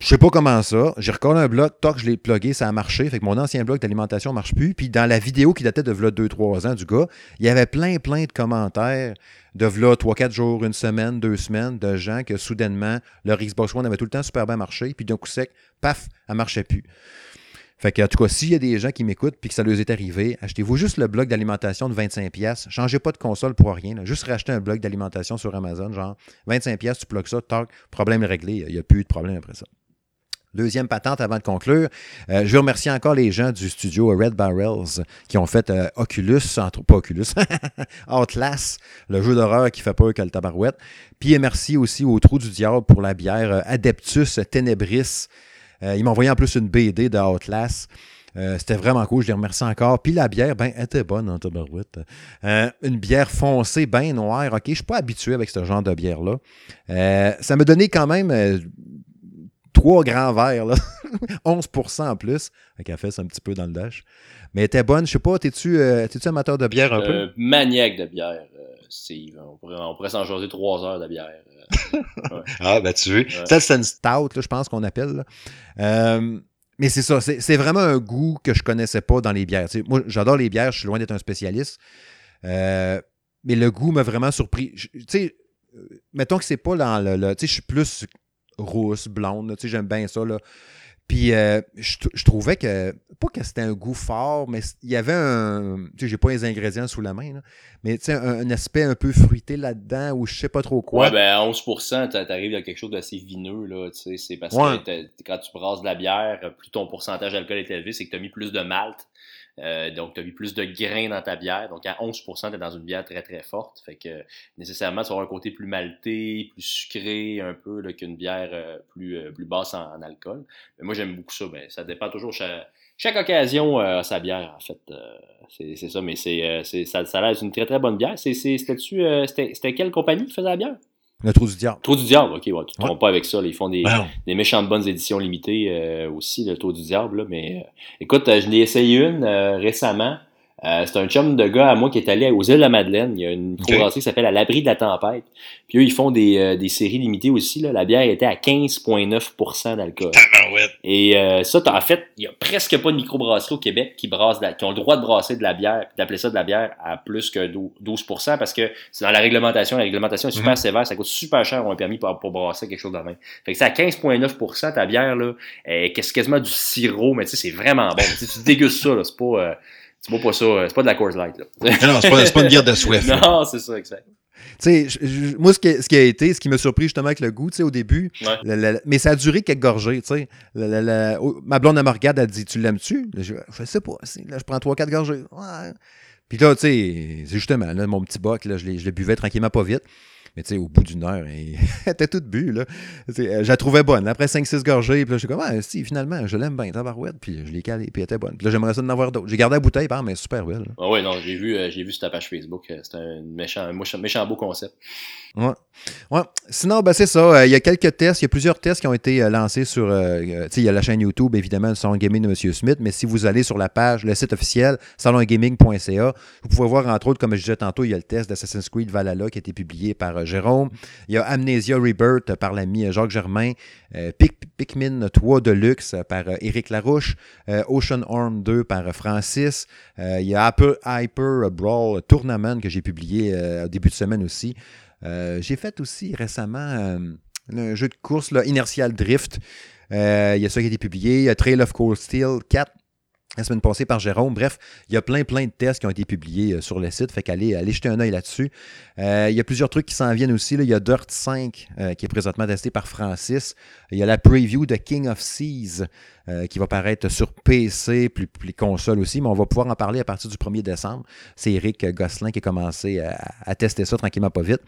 Je sais pas comment ça. J'ai recollé un bloc, toc, je l'ai plugué, ça a marché. Fait que mon ancien bloc d'alimentation marche plus. Puis dans la vidéo qui datait de 2-3 ans du gars, il y avait plein, plein de commentaires de 3-4 jours, une semaine, deux semaines de gens que soudainement, leur Xbox One avait tout le temps super bien marché. Puis d'un coup sec, paf, elle marchait plus. Fait que, en tout cas, s'il y a des gens qui m'écoutent puis que ça leur est arrivé, achetez-vous juste le bloc d'alimentation de 25$. Changez pas de console pour rien. Juste racheter un bloc d'alimentation sur Amazon, genre 25$, tu plugues ça, toc, problème réglé. Il n'y a plus de problème après ça. Deuxième patente avant de conclure. Euh, je veux remercier encore les gens du studio Red Barrels qui ont fait euh, Oculus, entre, pas Oculus, (laughs) Outlast, le jeu d'horreur qui fait peur que le tabarouette. Puis merci aussi au Trou du Diable pour la bière euh, Adeptus Tenebris. ils m'ont envoyé en plus une BD de Outlast. C'était vraiment cool, je les remercie encore. Puis la bière, ben, elle était bonne en tabarouette. une bière foncée, bien noire. OK, je ne suis pas habitué avec ce genre de bière-là. ça m'a donné quand même trois grands verres, là. (laughs) 11% en plus. Un café, c'est un petit peu dans le dash. Mais elle était bonne. Je sais pas, t'es-tu euh, amateur de bière un peu? Euh, maniaque de bière, euh, Steve. On pourrait, s'en jaser trois heures de bière. (laughs) ah, ben tu veux. Ça, c'est une stout, je pense qu'on appelle. mais c'est ça, c'est vraiment un goût que je connaissais pas dans les bières. moi, j'adore les bières, je suis loin d'être un spécialiste. mais le goût m'a vraiment surpris. Tu sais, mettons que c'est pas dans le. le tu sais, je suis plus rousse, blonde. Tu sais, j'aime bien ça. Là. Puis euh, je, trouvais que pas que c'était un goût fort, mais il y avait un. Tu sais, j'ai pas les ingrédients sous la main, là, mais tu sais, un, aspect un peu fruité là-dedans ou je sais pas trop quoi. Ouais, ben à 11%, t'arrives à quelque chose d'assez vineux, là, tu sais. C'est parce que quand tu brasses de la bière, plus ton pourcentage d'alcool est élevé, c'est que tu as mis plus de malt. Euh, donc, tu as plus de grains dans ta bière. Donc, à 11 tu es dans une bière très, très forte. Fait que, nécessairement, tu auras un côté plus malté, plus sucré un peu qu'une bière euh, plus, euh, plus basse en, alcool. Mais moi, j'aime beaucoup ça. Ben, ça dépend toujours. Chaque, chaque occasion à sa bière, en fait. c'est ça, mais c'est ça, ça a l'air une très, très bonne bière. C'était quelle compagnie qui faisait la bière? Le Trou du Diable. Trou du Diable, ok, ouais, tu te trompes pas avec ça. ils font des, ben des méchantes bonnes éditions limitées aussi, le Trou du Diable. mais écoute, je l'ai essayé une récemment. Euh, c'est un chum de gars à moi qui est allé aux îles de la Madeleine. Il y a une microbrasserie qui s'appelle À l'abri de la tempête. Puis eux, ils font des, euh, des séries limitées aussi. Là. La bière était à 15,9% d'alcool. Et euh, ça, en fait, il y a presque pas de microbrasserie au Québec qui brasse qui ont le droit de brasser de la bière, d'appeler ça de la bière à plus que 12% parce que c'est dans la réglementation. La réglementation est super mhm. sévère. Ça coûte super cher un permis pour, pour brasser quelque chose de même. Fait que c'est à 15,9% ta bière, là. Qu'est-ce quasiment du sirop, mais tu sais, c'est vraiment bon. tu dégustes ça, là. C'est pas c'est pas, pas ça, c'est pas de la Coors Light. Là. non, c'est pas, pas, une bière de Swift. (laughs) non, c'est ça, exact. Tu sais, moi, ce qui, ce qui, a été, ce qui m'a surpris justement avec le goût, tu sais, au début, mais ça a duré quelques gorgées, tu sais. ma blonde, elle me regarde, elle dit Tu l'aimes-tu? Je, je sais pas. Là, je prends trois, quatre gorgées. Ouais. Puis là, tu sais, c'est justement, là, mon petit boc, là, je, je le buvais tranquillement pas vite. Mais tu sais, au bout d'une heure, (laughs) elle était toute bu, là. Euh, je la trouvais bonne. Après 5-6 gorgées, puis là, je suis comme, ah, si, finalement, je l'aime bien, tabarouette. Puis je l'ai calé, puis elle était bonne. Puis là, j'aimerais ça en avoir d'autres. J'ai gardé la bouteille, par mais super belle. Ah ouais, non, j'ai vu, euh, j'ai vu sur ta page Facebook. Euh, c'était un méchant, méchant beau concept. Ouais. ouais. Sinon, ben, c'est ça. Il y a quelques tests. Il y a plusieurs tests qui ont été lancés sur. sais, il y a la chaîne YouTube, évidemment, le Salon Gaming de M. Smith. Mais si vous allez sur la page, le site officiel, salongaming.ca, vous pouvez voir, entre autres, comme je disais tantôt, il y a le test d'Assassin's Creed Valhalla qui a été publié par Jérôme. Il y a Amnesia Rebirth par l'ami Jacques Germain. Euh, Pikmin 3 Deluxe par Eric Larouche. Euh, Ocean Arm 2 par Francis. il y a Hyper Brawl Tournament que j'ai publié au début de semaine aussi. j'ai fait aussi récemment un jeu de course, Inertial Drift. il y a ça qui a été publié. Trail of Cold Steel 4 la semaine passée par Jérôme. Bref, il y a plein, plein de tests qui ont été publiés euh, sur le site. Fait qu'allez allez jeter un œil là-dessus. Euh, il y a plusieurs trucs qui s'en viennent aussi. Il y a Dirt 5 euh, qui est présentement testé par Francis. Il y a la preview de King of Seas qui va paraître sur PC, plus, les consoles aussi, mais on va pouvoir en parler à partir du 1er décembre. C'est Eric Gosselin qui a commencé à, tester ça tranquillement pas vite.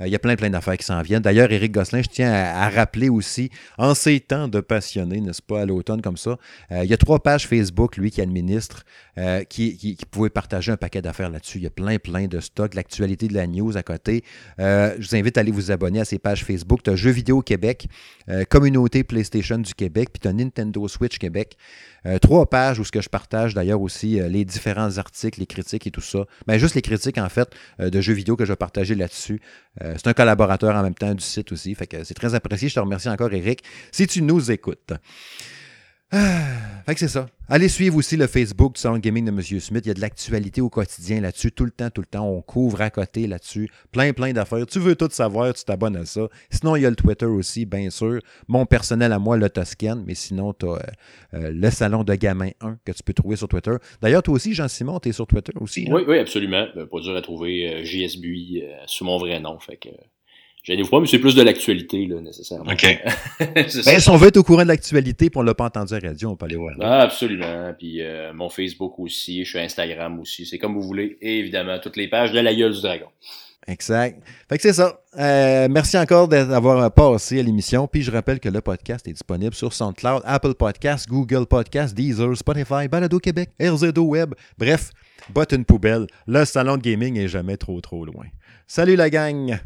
il y a plein, plein d'affaires qui s'en viennent. D'ailleurs, Eric Gosselin, je tiens à, rappeler aussi, en ces temps de passionné, n'est-ce pas, à l'automne comme ça, il y a trois pages Facebook, lui qui administre, euh, qui, pouvait partager un paquet d'affaires là-dessus. Il y a plein, plein de stocks, l'actualité de la news à côté. Euh, je vous invite à aller vous abonner à ses pages Facebook. Tu as Jeux vidéo Québec, euh, Communauté PlayStation du Québec, puis tu as Nintendo Switch Québec. trois pages où ce que je partage d'ailleurs aussi les différents articles, les critiques et tout ça. Mais ben, juste les critiques en fait de jeux vidéo que je vais partager là-dessus. c'est un collaborateur en même temps du site aussi. Fait que c'est très apprécié. Je te remercie encore, Eric, si tu nous écoutes. (sighs) Fait que c'est ça. Allez suivre aussi le Facebook du Salon Gaming de M. Smith. Il y a de l'actualité au quotidien là-dessus, tout le temps, tout le temps. On couvre à côté là-dessus. Plein, plein d'affaires. Tu veux tout savoir, tu t'abonnes à ça. Sinon, il y a le Twitter aussi, bien sûr. Mon personnel à moi, le Toscan. Mais sinon, tu euh, euh, le Salon de Gamin 1 que tu peux trouver sur Twitter. D'ailleurs, toi aussi, Jean-Simon, tu es sur Twitter aussi. Hein? Oui, oui, absolument. Pas dur à trouver. JSBui sous mon vrai nom. Fait que Gênez-vous pas, mais c'est plus de l'actualité, là, nécessairement. OK. (laughs) ben, si on veut être au courant de l'actualité pour on l'a pas entendu à la radio, on peut aller voir. Ah, absolument. Puis euh, mon Facebook aussi, je suis Instagram aussi. C'est comme vous voulez. Et évidemment, toutes les pages de la gueule du dragon. Exact. Fait que c'est ça. Euh, merci encore d'avoir passé à l'émission. Puis je rappelle que le podcast est disponible sur SoundCloud, Apple Podcasts, Google Podcasts, Deezer, Spotify, Balado Québec, RZO Web. Bref, botte une poubelle. Le salon de gaming est jamais trop trop loin. Salut la gang!